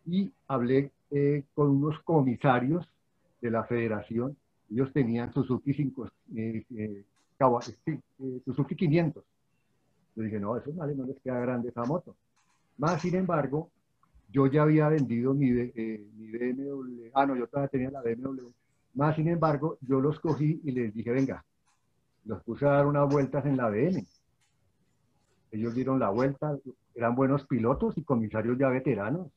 y hablé eh, con unos comisarios de la federación. Ellos tenían Suzuki, 5, eh, eh, Suzuki 500. Yo dije, no, eso vale, no les queda grande esa moto. Más sin embargo, yo ya había vendido mi, mi BMW. Ah, no, yo todavía tenía la BMW. Más sin embargo, yo los cogí y les dije, venga, los puse a dar unas vueltas en la BM. Ellos dieron la vuelta, eran buenos pilotos y comisarios ya veteranos.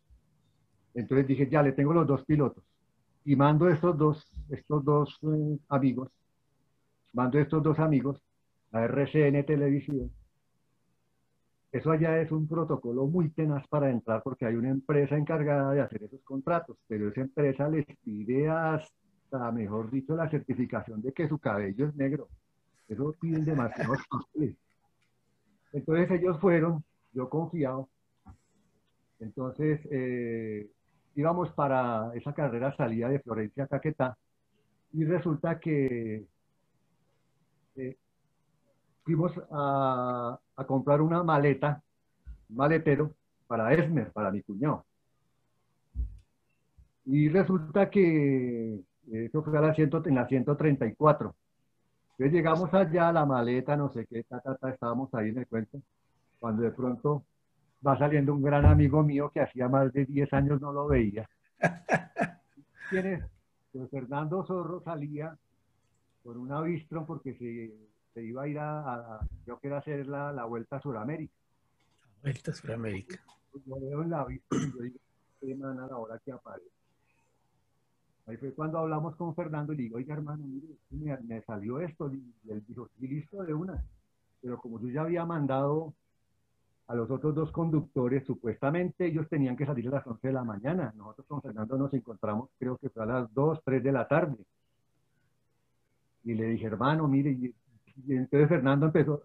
Entonces dije, ya le tengo los dos pilotos. Y mando estos dos, estos dos eh, amigos, mando estos dos amigos a RCN Televisión. Eso allá es un protocolo muy tenaz para entrar porque hay una empresa encargada de hacer esos contratos, pero esa empresa les pide hasta, mejor dicho, la certificación de que su cabello es negro. Eso piden demasiado. Entonces ellos fueron, yo confiado. Entonces eh, íbamos para esa carrera salida de Florencia a Caquetá y resulta que eh, fuimos a, a, comprar una maleta, un maletero para Esmer, para mi cuñado. Y resulta que eso fue a la en la 134. Entonces llegamos allá, la maleta, no sé qué, ta, ta, estábamos ahí en el cuento, cuando de pronto va saliendo un gran amigo mío que hacía más de 10 años no lo veía. ¿Quién es? Pues Fernando Zorro salía con un avistro porque se, se, iba a ir a, yo quiero hacer la, la, vuelta a Sudamérica. Vuelta a Sudamérica. Yo veo el avistro y yo digo, a la hora que aparece. Ahí fue cuando hablamos con Fernando y le digo, oiga hermano, mire, me, salió esto. Y él dijo, sí, listo de una. Pero como yo ya había mandado a los otros dos conductores, supuestamente ellos tenían que salir a las 11 de la mañana. Nosotros con Fernando nos encontramos, creo que fue a las 2, 3 de la tarde. Y le dije, hermano, mire, y, entonces Fernando empezó,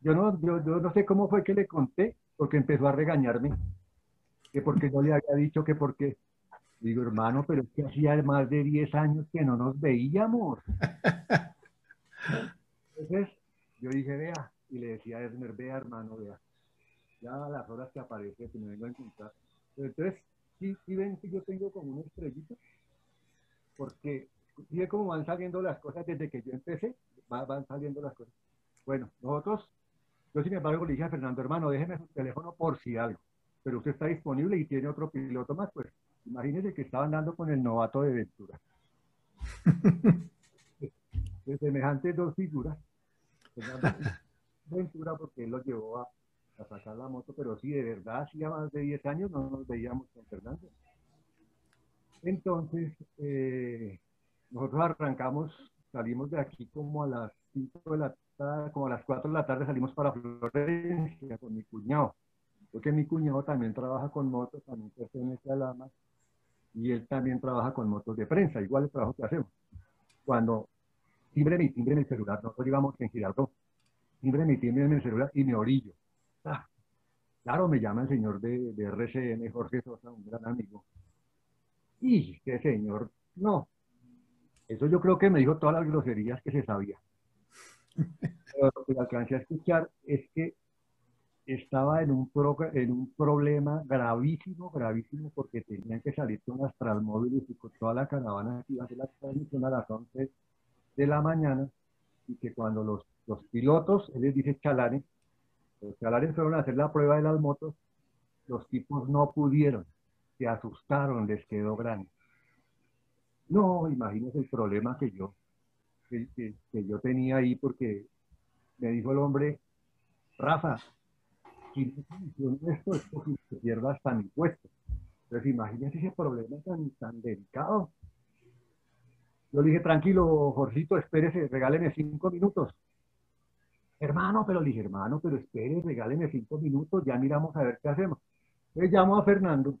yo no, yo, yo no sé cómo fue que le conté, porque empezó a regañarme, que porque yo le había dicho que porque Digo, hermano, pero es que hacía más de 10 años que no nos veíamos. Entonces, yo dije, vea, y le decía a Esmer, vea, hermano, vea, ya a las horas que aparece, que me vengo a encontrar. entonces, sí, sí ven que yo tengo como una estrellita, porque sí cómo van saliendo las cosas desde que yo empecé, van saliendo las cosas. Bueno, nosotros, yo sin embargo le dije a Fernando, hermano, déjeme su teléfono por si algo, pero usted está disponible y tiene otro piloto más, pues Imagínense que estaban dando con el novato de Ventura. de semejantes dos figuras. Ventura porque él lo llevó a, sacar la moto, pero sí, de verdad, hacía más de 10 años no nos veíamos con Fernando. Entonces, eh, nosotros arrancamos, salimos de aquí como a las 5 de la tarde, como a las 4 de la tarde salimos para Florencia con mi cuñado. Porque mi cuñado también trabaja con motos, también pertenece a Lama y él también trabaja con motos de prensa, igual el trabajo que hacemos. Cuando timbre mi timbre en el celular, nosotros íbamos en Girardot, timbre mi timbre en el celular y me orillo. Ah, claro, me llama el señor de, de RCN, Jorge Sosa, un gran amigo. Y qué señor, no. Eso yo creo que me dijo todas las groserías que se sabía. Pero lo que alcancé a escuchar es que estaba en un, en un problema gravísimo, gravísimo, porque tenían que salir con las transmóviles y con toda la caravana que iba a hacer la transmisión a las 11 de la mañana, y que cuando los, los pilotos, él les dice chalanes, los chalanes fueron a hacer la prueba de las motos, los tipos no pudieron, se asustaron, les quedó grande. No, imagínense el problema que yo, que, que yo tenía ahí, porque me dijo el hombre, Rafa, esto es posible que pierda hasta mi puesto. Entonces, imagínense ese problema tan, tan delicado. Yo le dije, tranquilo, Jorgito, espérese, regáleme cinco minutos. Hermano, pero le dije, hermano, pero espere, regáleme cinco minutos, ya miramos a ver qué hacemos. Entonces llamo a Fernando.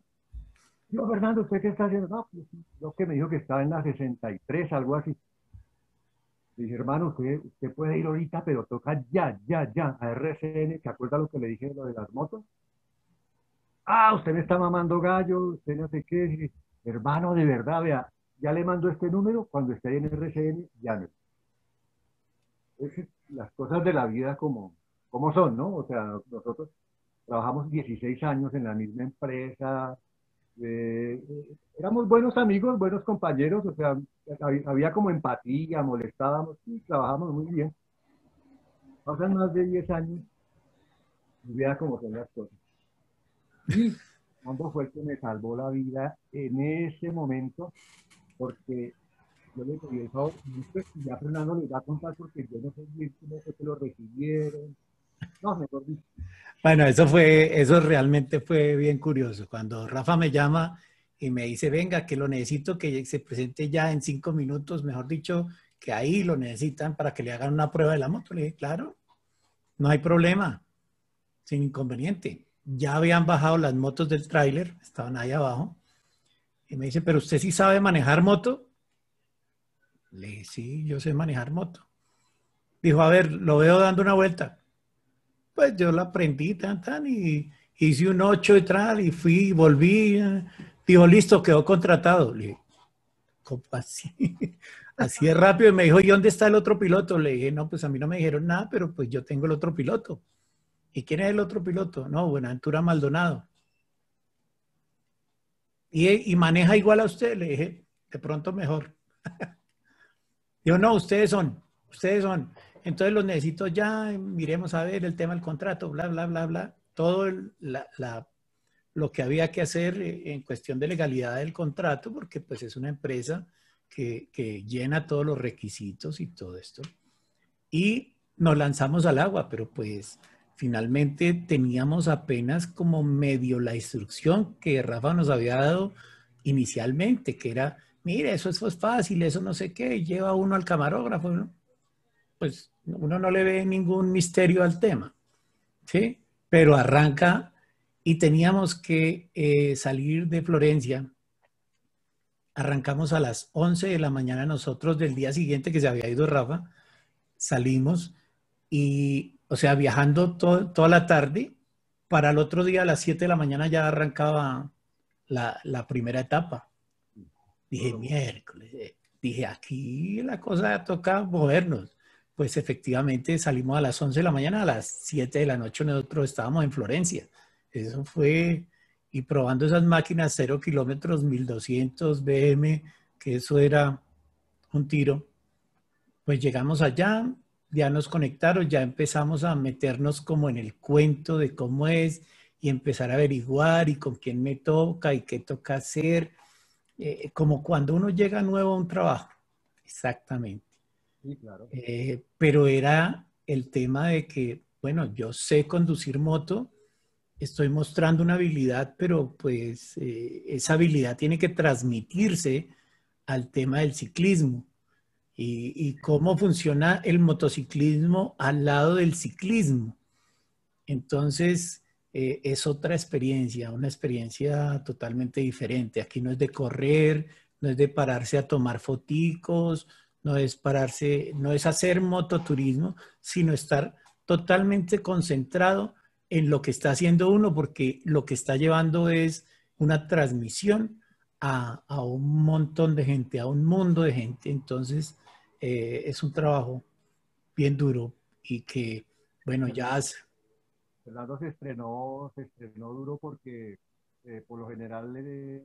Yo, Fernando, ¿usted qué está haciendo? No, pues, que me dijo que estaba en la 63, algo así dije, hermano, usted, puede ir ahorita, pero toca ya, ya, ya a RCN. ¿Se acuerda lo que le dije de las motos? Ah, usted me está mamando gallo, usted no sé qué. hermano, de verdad, vea, ya le mando este número, cuando esté en RCN, llame. Es las cosas de la vida como, como son, ¿no? O sea, nosotros trabajamos 16 años en la misma empresa, eh, éramos buenos amigos, buenos compañeros, o sea, había, como empatía, molestábamos y trabajamos muy bien. Pasan más de 10 años y vea cómo son las cosas. Y cuando fue el que me salvó la vida en ese momento, porque yo le pedí el favor, y ya Fernando le va a contar porque yo no sé cómo fue que lo recibieron. No. Bueno, eso fue, eso realmente fue bien curioso. Cuando Rafa me llama y me dice, venga, que lo necesito que se presente ya en cinco minutos, mejor dicho, que ahí lo necesitan para que le hagan una prueba de la moto. Le dije, claro, no hay problema, sin inconveniente. Ya habían bajado las motos del tráiler, estaban ahí abajo. Y me dice, pero usted sí sabe manejar moto. Le dije, sí, yo sé manejar moto. Dijo, a ver, lo veo dando una vuelta. Pues yo la aprendí tan, tan y hice un 8 y tal y fui, volví. Dijo, listo, quedó contratado. Le dije, ¿cómo así? Así de rápido. Y me dijo, ¿y dónde está el otro piloto? Le dije, no, pues a mí no me dijeron nada, pero pues yo tengo el otro piloto. ¿Y quién es el otro piloto? No, Buenaventura Maldonado. Y, y maneja igual a usted. Le dije, de pronto mejor. Yo no, ustedes son, ustedes son. Entonces los necesito ya, miremos a ver el tema del contrato, bla, bla, bla, bla. Todo lo que había que hacer eh, en cuestión de legalidad del contrato, porque pues es una empresa que, llena todos los requisitos y todo esto. Y nos lanzamos al agua, pero pues finalmente teníamos apenas como medio la instrucción que Rafa nos había dado inicialmente, que era mire, eso es fácil, eso no sé qué, lleva uno al camarógrafo, ¿no? Pues uno no le ve ningún misterio al tema, ¿sí? Pero arranca y teníamos que eh, salir de Florencia. Arrancamos a las 11 de la mañana nosotros del día siguiente que se había ido Rafa, salimos y, o sea, viajando toda la tarde, para el otro día a las 7 de la mañana ya arrancaba la primera etapa. Dije, miércoles, eh, dije, aquí la cosa toca movernos. Pues efectivamente salimos a las 11 de la mañana, a las 7 de la noche nosotros estábamos en Florencia. Eso fue, y probando esas máquinas 0 kilómetros, 1200 BM, que eso era un tiro. Pues llegamos allá, ya nos conectaron, ya empezamos a meternos como en el cuento de cómo es y empezar a averiguar y con quién me toca y qué toca hacer eh, como cuando uno llega nuevo a un trabajo, exactamente. Eh, pero era el tema de que, bueno, yo sé conducir moto, estoy mostrando una habilidad, pero pues eh, esa habilidad tiene que transmitirse al tema del ciclismo y, y, cómo funciona el motociclismo al lado del ciclismo. Entonces, eh, es otra experiencia, una experiencia totalmente diferente. Aquí no es de correr, no es de pararse a tomar foticos, no es pararse, no es hacer mototurismo, sino estar totalmente concentrado en lo que está haciendo uno, porque lo que está llevando es una transmisión a, un montón de gente, a un mundo de gente. Entonces, eh, es un trabajo bien duro y que, bueno, ya Fernando se estrenó, se estrenó duro porque eh, por lo general eh,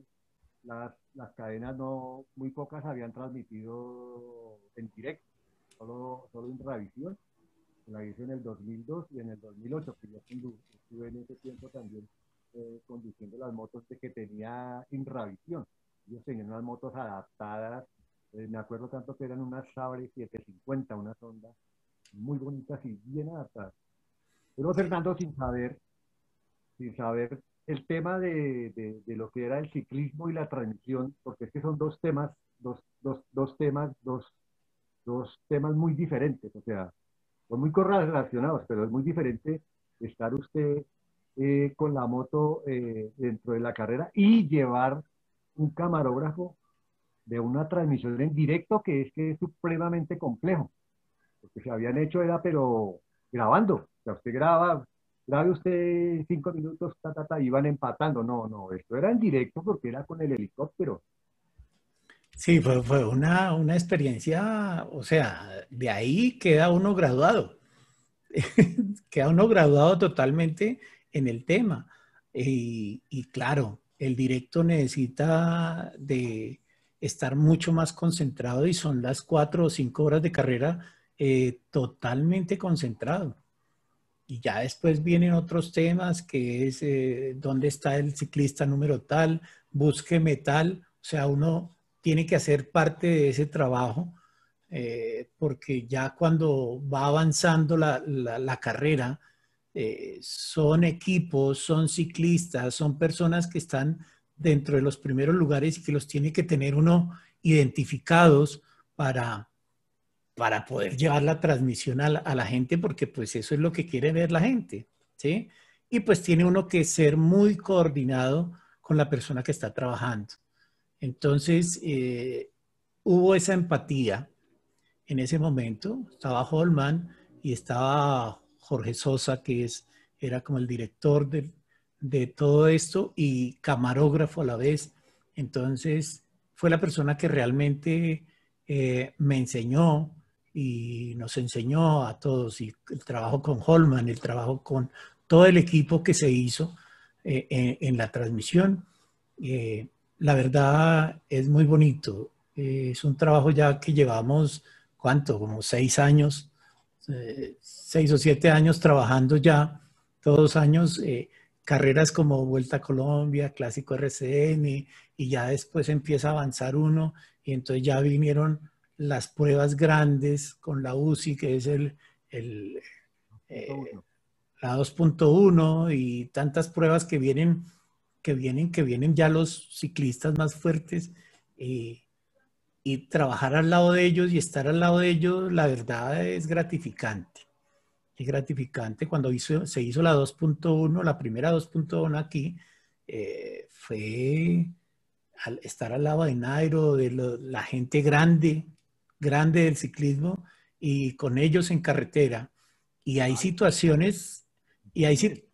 las, las, cadenas no, muy pocas habían transmitido en directo, solo, solo en revisión. La hice en el 2002 y en el 2008, que yo estuve en ese tiempo también eh, conduciendo las motos de que tenía Inravisión. Ellos tenían unas motos adaptadas, me acuerdo tanto que eran unas Sabre 750, unas ondas muy bonitas y bien adaptadas. Pero Fernando, sin saber, sin saber el tema de, lo que era el ciclismo y la transmisión, porque es que son dos temas, dos, temas, dos, temas muy diferentes, o sea, son muy correlacionados, pero es muy diferente estar usted eh, con la moto eh, dentro de la carrera y llevar un camarógrafo de una transmisión en directo que es que es supremamente complejo, porque se habían hecho era pero grabando, sea, usted graba, grabe usted cinco minutos, ta, ta, ta, y van empatando. No, no, esto era en directo porque era con el helicóptero. Sí, fue, fue una, una, experiencia, o sea, de ahí queda uno graduado, queda uno graduado totalmente en el tema. Y, claro, el directo necesita de estar mucho más concentrado y son las cuatro o cinco horas de carrera eh, totalmente concentrado. Y ya después vienen otros temas que es eh, dónde está el ciclista número tal, busque metal, o sea, uno tiene que hacer parte de ese trabajo eh, porque ya cuando va avanzando la, la, carrera, eh, son equipos, son ciclistas, son personas que están dentro de los primeros lugares y que los tiene que tener uno identificados para, para poder llevar la transmisión a la, gente, porque pues eso es lo que quiere ver la gente, ¿sí? Y pues tiene uno que ser muy coordinado con la persona que está trabajando. Entonces, eh, hubo esa empatía en ese momento. Estaba Holman y estaba Jorge Sosa, que es, era como el director de, de todo esto y camarógrafo a la vez. Entonces, fue la persona que realmente eh, me enseñó y nos enseñó a todos, y el trabajo con Holman, el trabajo con todo el equipo que se hizo eh, en, la transmisión. Eh, la verdad es muy bonito. es un trabajo ya que llevamos, ¿cuánto? Como seis años, seis o siete años trabajando ya, todos años carreras como Vuelta a Colombia, Clásico RCN, y ya después empieza a avanzar uno, y entonces ya vinieron las pruebas grandes con la UCI, que es el, el eh, la 2.1, y tantas pruebas que vienen, que vienen, que vienen ya los ciclistas más fuertes, y, y trabajar al lado de ellos y estar al lado de ellos, la verdad es gratificante es gratificante. Cuando hizo, se hizo la 2.1, la primera 2.1 aquí, eh, fue al estar al lado de Nairo, de la gente grande, grande del ciclismo, y con ellos en carretera. Y hay situaciones, y hay situaciones...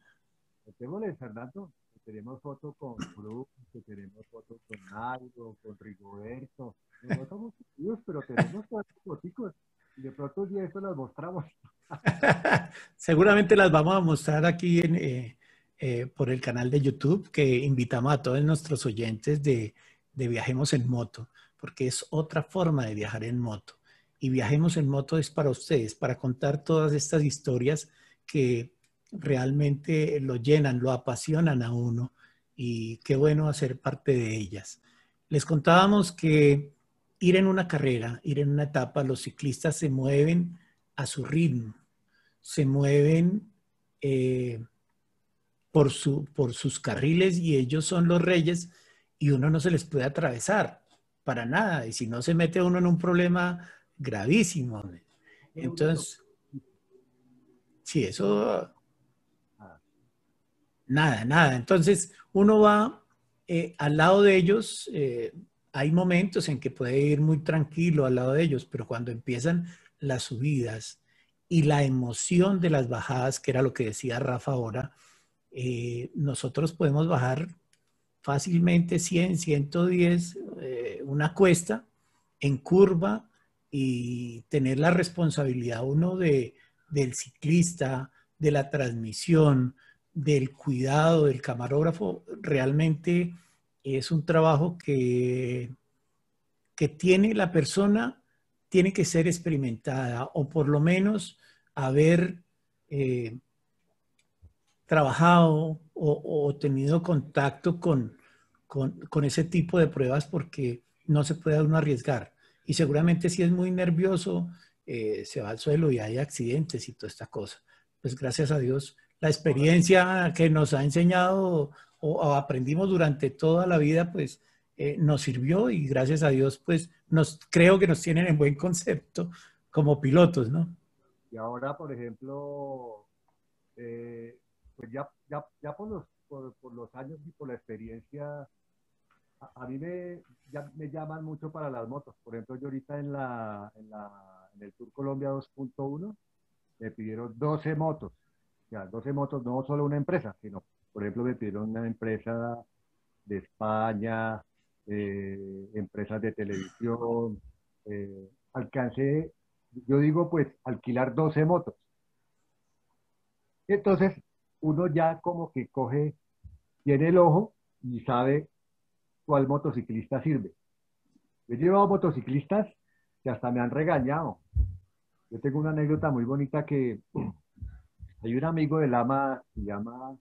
Fernando, tenemos fotos con Cruz, tenemos fotos con Nairo, con Rigoberto. No somos pero tenemos fotos y de pronto día esto las mostramos. Seguramente las vamos a mostrar aquí en, eh, eh, por el canal de YouTube, que invitamos a todos nuestros oyentes de, de Viajemos en Moto, porque es otra forma de viajar en moto. Y Viajemos en Moto es para ustedes, para contar todas estas historias que realmente lo llenan, lo apasionan a uno y qué bueno hacer parte de ellas. Les contábamos que ir en una carrera, ir en una etapa, los ciclistas se mueven a su ritmo, se mueven eh, por, su, por sus carriles y ellos son los reyes y uno no se les puede atravesar para nada. Y si no se mete uno en un problema gravísimo. Entonces, sí, eso... Nada, nada. Entonces, uno va eh, al lado de ellos, eh, hay momentos en que puede ir muy tranquilo al lado de ellos, pero cuando empiezan las subidas y la emoción de las bajadas, que era lo que decía Rafa ahora, eh, nosotros podemos bajar fácilmente 100, 110, eh, una cuesta en curva y tener la responsabilidad uno de, del ciclista, de la transmisión, del cuidado del camarógrafo, realmente es un trabajo que, que tiene la persona, tiene que ser experimentada o por lo menos haber eh, trabajado o, tenido contacto con, con, ese tipo de pruebas porque no se puede uno arriesgar. Y seguramente si es muy nervioso, eh, se va al suelo y hay accidentes y toda esta cosa. Pues gracias a Dios, la experiencia que nos ha enseñado o, aprendimos durante toda la vida, pues eh, nos sirvió y gracias a Dios, pues nos creo que nos tienen en buen concepto como pilotos, ¿no? Y ahora, por ejemplo, eh, pues ya, ya, ya por, los, por, los años y por la experiencia, a, mí me, ya me llaman mucho para las motos. Por ejemplo, yo ahorita en, la, en, la, en el Tour Colombia 2.1 me pidieron 12 motos. O sea, 12 motos, no solo una empresa, sino por ejemplo, me pidieron una empresa de España, eh, empresas de televisión. Eh, alcancé, yo digo, pues, alquilar 12 motos. Entonces, uno ya como que coge, tiene el ojo y sabe cuál motociclista sirve. He llevado motociclistas que hasta me han regañado. Yo tengo una anécdota muy bonita que hay un amigo del AMA, se llama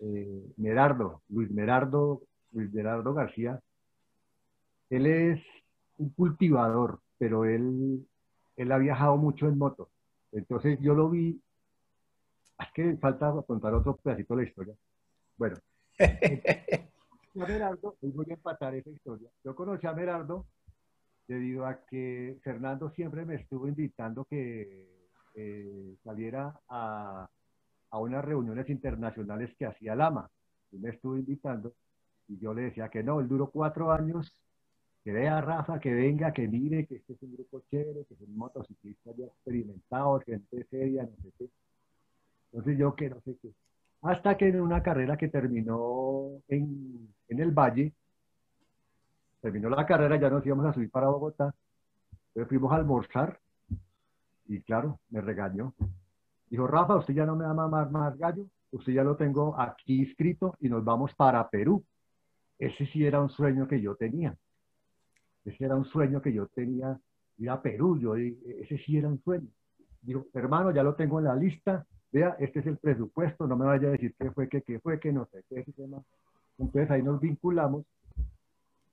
eh, Merardo, Luis Merardo, Luis Merardo García, él es un cultivador, pero él, él ha viajado mucho en moto. Entonces yo lo vi, es que falta contar otro pedacito de la historia. Bueno, a Merardo, voy a empatar esa historia. Yo conocí a Merardo debido a que Fernando siempre me estuvo invitando que eh, saliera a, a unas reuniones internacionales que hacía Lama. Y me estuvo invitando y yo le decía que no, él duró cuatro años, que vea a Rafa, que venga, que mire, que este es un grupo chévere, que son motociclistas ya experimentados, gente seria, no sé qué. Entonces yo que no sé qué. Hasta que en una carrera que terminó en, en el Valle, terminó la carrera, ya nos íbamos a subir para Bogotá, Entonces fuimos a almorzar y claro, me regañó. Dijo, Rafa, usted ya no me va a mamar más gallo, usted ya lo tengo aquí escrito y nos vamos para Perú. Ese sí era un sueño que yo tenía. Ese era un sueño que yo tenía, ir a Perú, yo, ese sí era un sueño. Digo, hermano, ya lo tengo en la lista, vea, este es el presupuesto, no me vaya a decir qué fue, qué, qué fue, qué no sé, qué tema. Entonces ahí nos vinculamos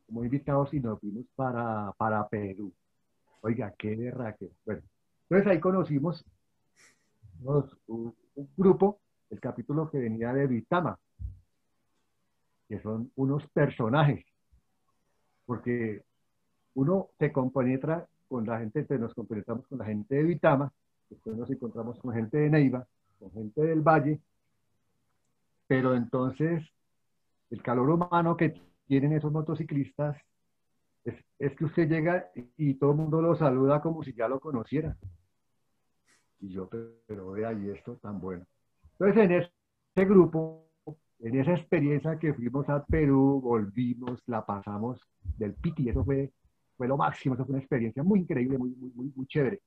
como invitados y nos fuimos para, para Perú. Oiga, qué guerra que. Bueno, entonces ahí conocimos un, grupo, el capítulo que venía de Vitama, que son unos personajes, porque uno se compenetra con la gente, nos compenetramos con la gente de Vitama, después nos encontramos con gente de Neiva, con gente del Valle, pero entonces el calor humano que tienen esos motociclistas es, que usted llega y, todo el mundo lo saluda como si ya lo conociera. Y yo, pero vea, y esto tan bueno. Entonces, en ese grupo, en esa experiencia que fuimos a Perú, volvimos, la pasamos del piti, eso fue, fue lo máximo, eso fue una experiencia muy increíble, muy, muy, muy, muy chévere.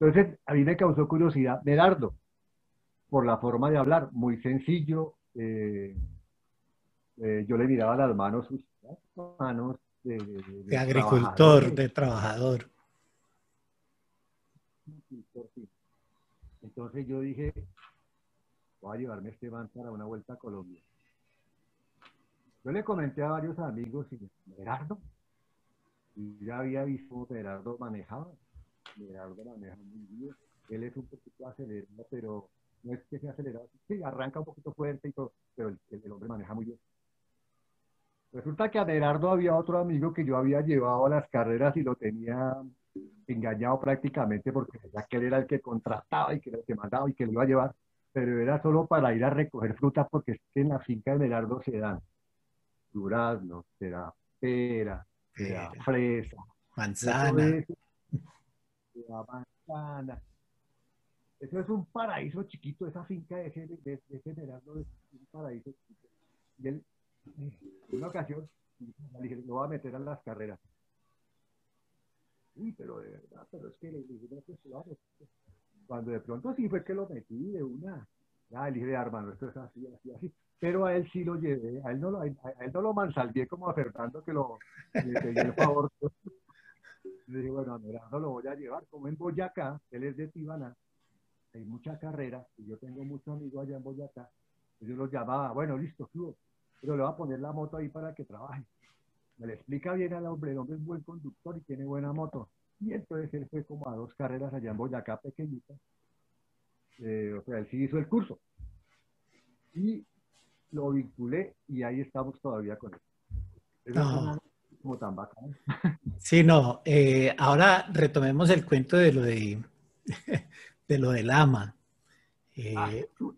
Entonces, a mí me causó curiosidad Medardo, por la forma de hablar, muy sencillo, eh, eh, yo le miraba las manos, sus manos de, de, agricultor, de trabajador. Entonces yo dije, voy a llevarme este van para una vuelta a Colombia. Yo le comenté a varios amigos y Gerardo, y ya había visto que Gerardo manejaba. Gerardo maneja muy bien. Él es un poquito acelerado, pero no es que sea acelerado. Sí, arranca un poquito fuerte y todo, pero el hombre maneja muy bien. Resulta que a Gerardo había otro amigo que yo había llevado a las carreras y lo tenía engañado prácticamente porque decía que él era el que contrataba y que era el que mandaba y que lo iba a llevar, pero era solo para ir a recoger fruta porque es que en la finca de Gerardo se dan duraznos, se da pera, se da fresa, manzana. Eso, Eso es un paraíso chiquito, esa finca de de, Gerardo es un paraíso chiquito. Y él en una ocasión, lo voy a meter a las carreras. Uy, pero de verdad, pero es que le dije, no, pues, Cuando de pronto sí fue que lo metí de una. Ya, le dije, hermano, esto es así, así, así. Pero a él sí lo llevé, a él no lo, a él no lo mansalvié como a Fernando que lo, le pedí el favor. Le dije, bueno, a no lo voy a llevar, como en Boyacá, él es de Tibana, hay mucha carrera, y yo tengo muchos amigos allá en Boyacá, yo los llamaba, bueno, listo, subo, pero le va a poner la moto ahí para que trabaje. Me le explica bien al hombre, el hombre es buen conductor y tiene buena moto. Y entonces él fue como a dos carreras allá en Boyacá pequeñitas. Eh, o sea, él sí hizo el curso. Y lo vinculé y ahí estamos todavía con él. Es como tan bacán. Sí, no. Eh, ahora retomemos el cuento de lo de, de lo del AMA. Eh, ah.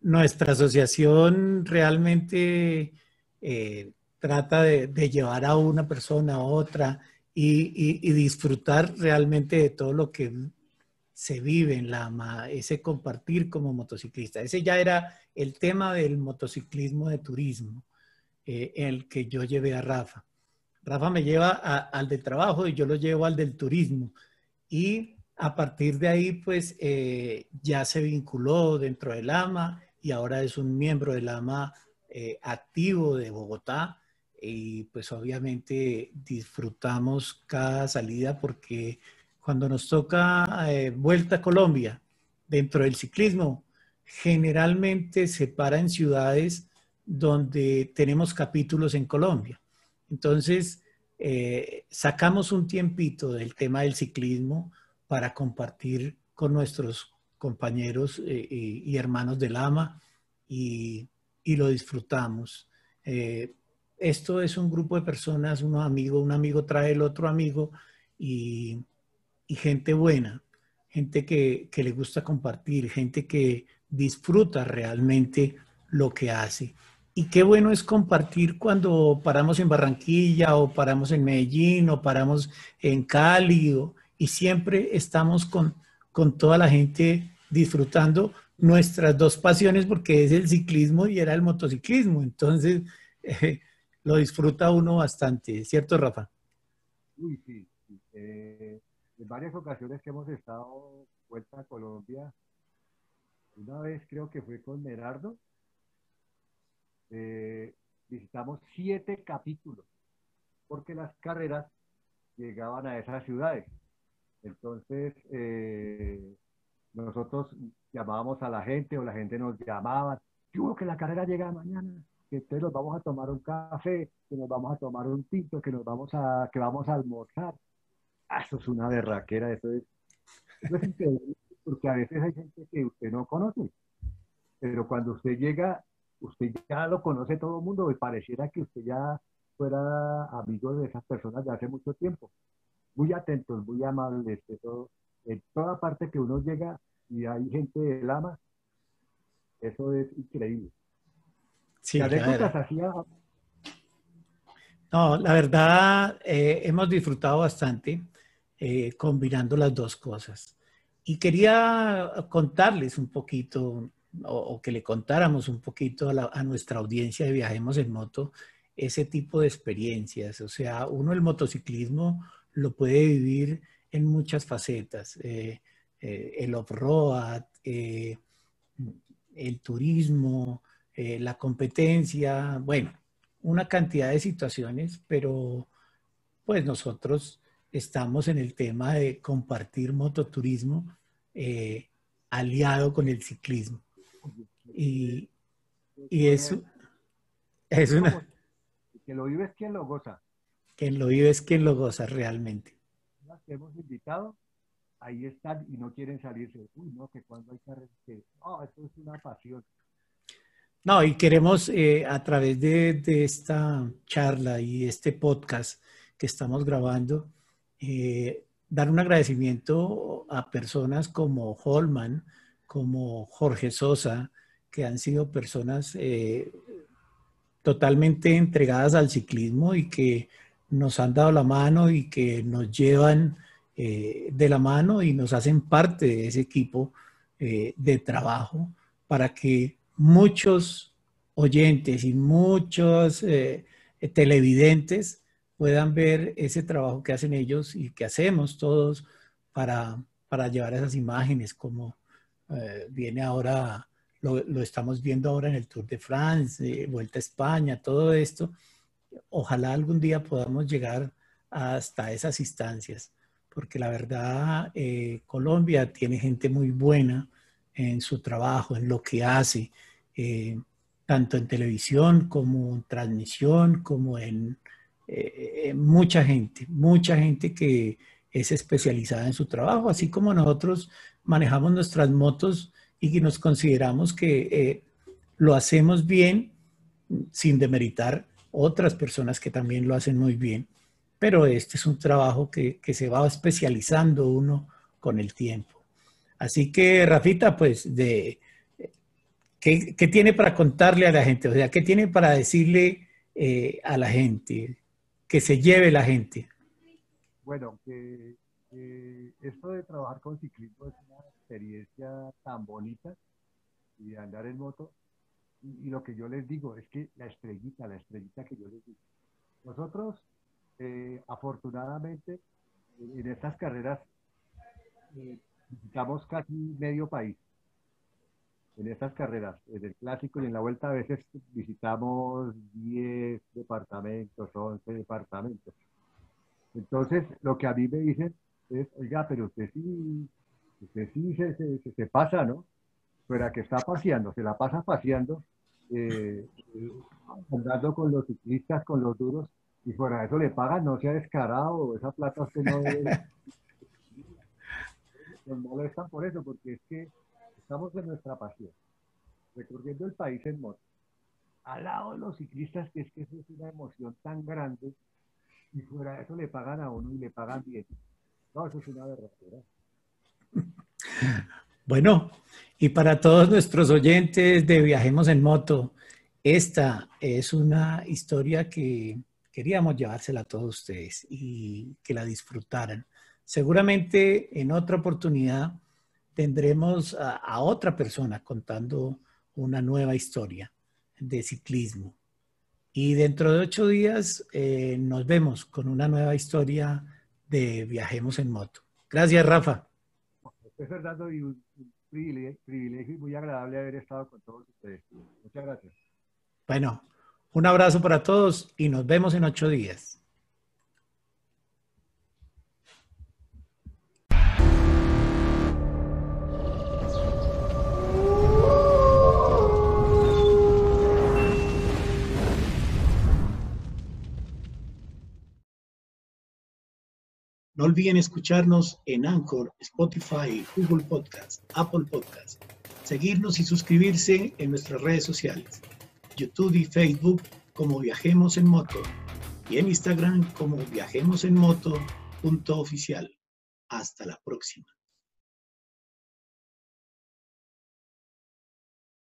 Nuestra asociación realmente eh, trata de, llevar a una persona a otra y, disfrutar realmente de todo lo que se vive en la ese compartir como motociclista. Ese ya era el tema del motociclismo de turismo, eh, el que yo llevé a Rafa. Rafa me lleva al del trabajo y yo lo llevo al del turismo. Y a partir de ahí, pues eh, ya se vinculó dentro del AMA y ahora es un miembro del AMA eh, activo de Bogotá y pues obviamente disfrutamos cada salida porque cuando nos toca eh, Vuelta a Colombia dentro del ciclismo, generalmente se para en ciudades donde tenemos capítulos en Colombia. Entonces, eh, sacamos un tiempito del tema del ciclismo para compartir con nuestros compañeros y hermanos del AMA y y lo disfrutamos. Eh, esto es un grupo de personas, unos amigos, un amigo trae el otro amigo y, gente buena, gente que, le gusta compartir, gente que disfruta realmente lo que hace. Y qué bueno es compartir cuando paramos en Barranquilla o paramos en Medellín o paramos en Cali y siempre estamos con, con toda la gente disfrutando nuestras dos pasiones porque es el ciclismo y era el motociclismo. Entonces, lo disfruta uno bastante, ¿cierto, Rafa? Uy, sí, Eh, en varias ocasiones que hemos estado vuelta a Colombia, una vez creo que fue con Merardo, eh, visitamos siete capítulos, porque las carreras llegaban a esas ciudades. Entonces, eh, nosotros llamábamos a la gente o la gente nos llamaba, yo que la carrera llega mañana, que entonces nos vamos a tomar un café, que nos vamos a tomar un tinto, que nos vamos a, que vamos a almorzar. Ah, eso es una berraquera, eso es, eso es increíble, porque a veces hay gente que usted no conoce, pero cuando usted llega, usted ya lo conoce todo el mundo y pareciera que usted ya fuera amigo de esas personas de hace mucho tiempo. Muy atentos, muy amables, eso, en toda parte que uno llega y hay gente del ama, eso es increíble. Sí, No, la verdad, eh, hemos disfrutado bastante eh, combinando las dos cosas. Y quería contarles un poquito, o, que le contáramos un poquito a, nuestra audiencia de Viajemos en Moto, ese tipo de experiencias. O sea, uno el motociclismo lo puede vivir en muchas facetas. Eh, eh, el off-road, eh, el turismo, la competencia, bueno, una cantidad de situaciones, pero pues nosotros estamos en el tema de compartir mototurismo aliado con el ciclismo. Y, y eso es una... Que lo vive es quien lo goza. Quien lo vive es quien lo goza realmente que hemos invitado, ahí están y no quieren salirse. Uy, no, que cuando hay carreras, que, oh, esto es una pasión. No, y queremos eh, a través de, esta charla y este podcast que estamos grabando, eh, dar un agradecimiento a personas como Holman, como Jorge Sosa, que han sido personas eh, totalmente entregadas al ciclismo y que nos han dado la mano y que nos llevan eh, de la mano y nos hacen parte de ese equipo eh, de trabajo para que muchos oyentes y muchos televidentes puedan ver ese trabajo que hacen ellos y que hacemos todos para, para llevar esas imágenes como viene ahora, lo, estamos viendo ahora en el Tour de France, Vuelta a España, todo esto. Ojalá algún día podamos llegar hasta esas instancias, porque la verdad eh, Colombia tiene gente muy buena en su trabajo, en lo que hace, eh, tanto en televisión como en transmisión, como en eh, mucha gente, mucha gente que es especializada en su trabajo, así como nosotros manejamos nuestras motos y que nos consideramos que lo hacemos bien sin demeritar otras personas que también lo hacen muy bien, pero este es un trabajo que, se va especializando uno con el tiempo. Así que, Rafita, pues, de, ¿qué, tiene para contarle a la gente? O sea, ¿qué tiene para decirle eh, a la gente? Que se lleve la gente. Bueno, que, esto de trabajar con ciclismo es una experiencia tan bonita y de andar en moto y, lo que yo les digo es que la estrellita, la estrellita que yo les digo, nosotros eh, afortunadamente en estas carreras eh, visitamos casi medio país. En estas carreras, en el clásico y en la vuelta a veces visitamos 10 departamentos, 11 departamentos. Entonces, lo que a mí me dicen es, oiga, pero usted sí, usted sí se, se, se pasa, ¿no? Fuera que está paseando, se la pasa paseando, eh, andando con los ciclistas, con los duros, y fuera eso le pagan, no sea descarado, esa plata usted no debe. Nos molestan por eso, porque es que estamos en nuestra pasión, recorriendo el país en moto, al lado de los ciclistas, que es que eso es una emoción tan grande, y fuera eso le pagan a uno y le pagan bien. Bueno, y para todos nuestros oyentes de Viajemos en Moto, esta es una historia que queríamos llevársela a todos ustedes y que la disfrutaran. Seguramente en otra oportunidad tendremos a, otra persona contando una nueva historia de ciclismo. Y dentro de ocho días eh, nos vemos con una nueva historia de Viajemos en Moto. Gracias, Rafa. Es Fernando y un privilegio, y muy agradable haber estado con todos ustedes. Muchas gracias. Bueno, un abrazo para todos y nos vemos en ocho días. No olviden escucharnos en Anchor, Spotify, Google Podcast, Apple Podcast. Seguirnos y suscribirse en nuestras redes sociales, YouTube y Facebook como Viajemos en Moto y en Instagram como Viajemos en Moto. Hasta la próxima.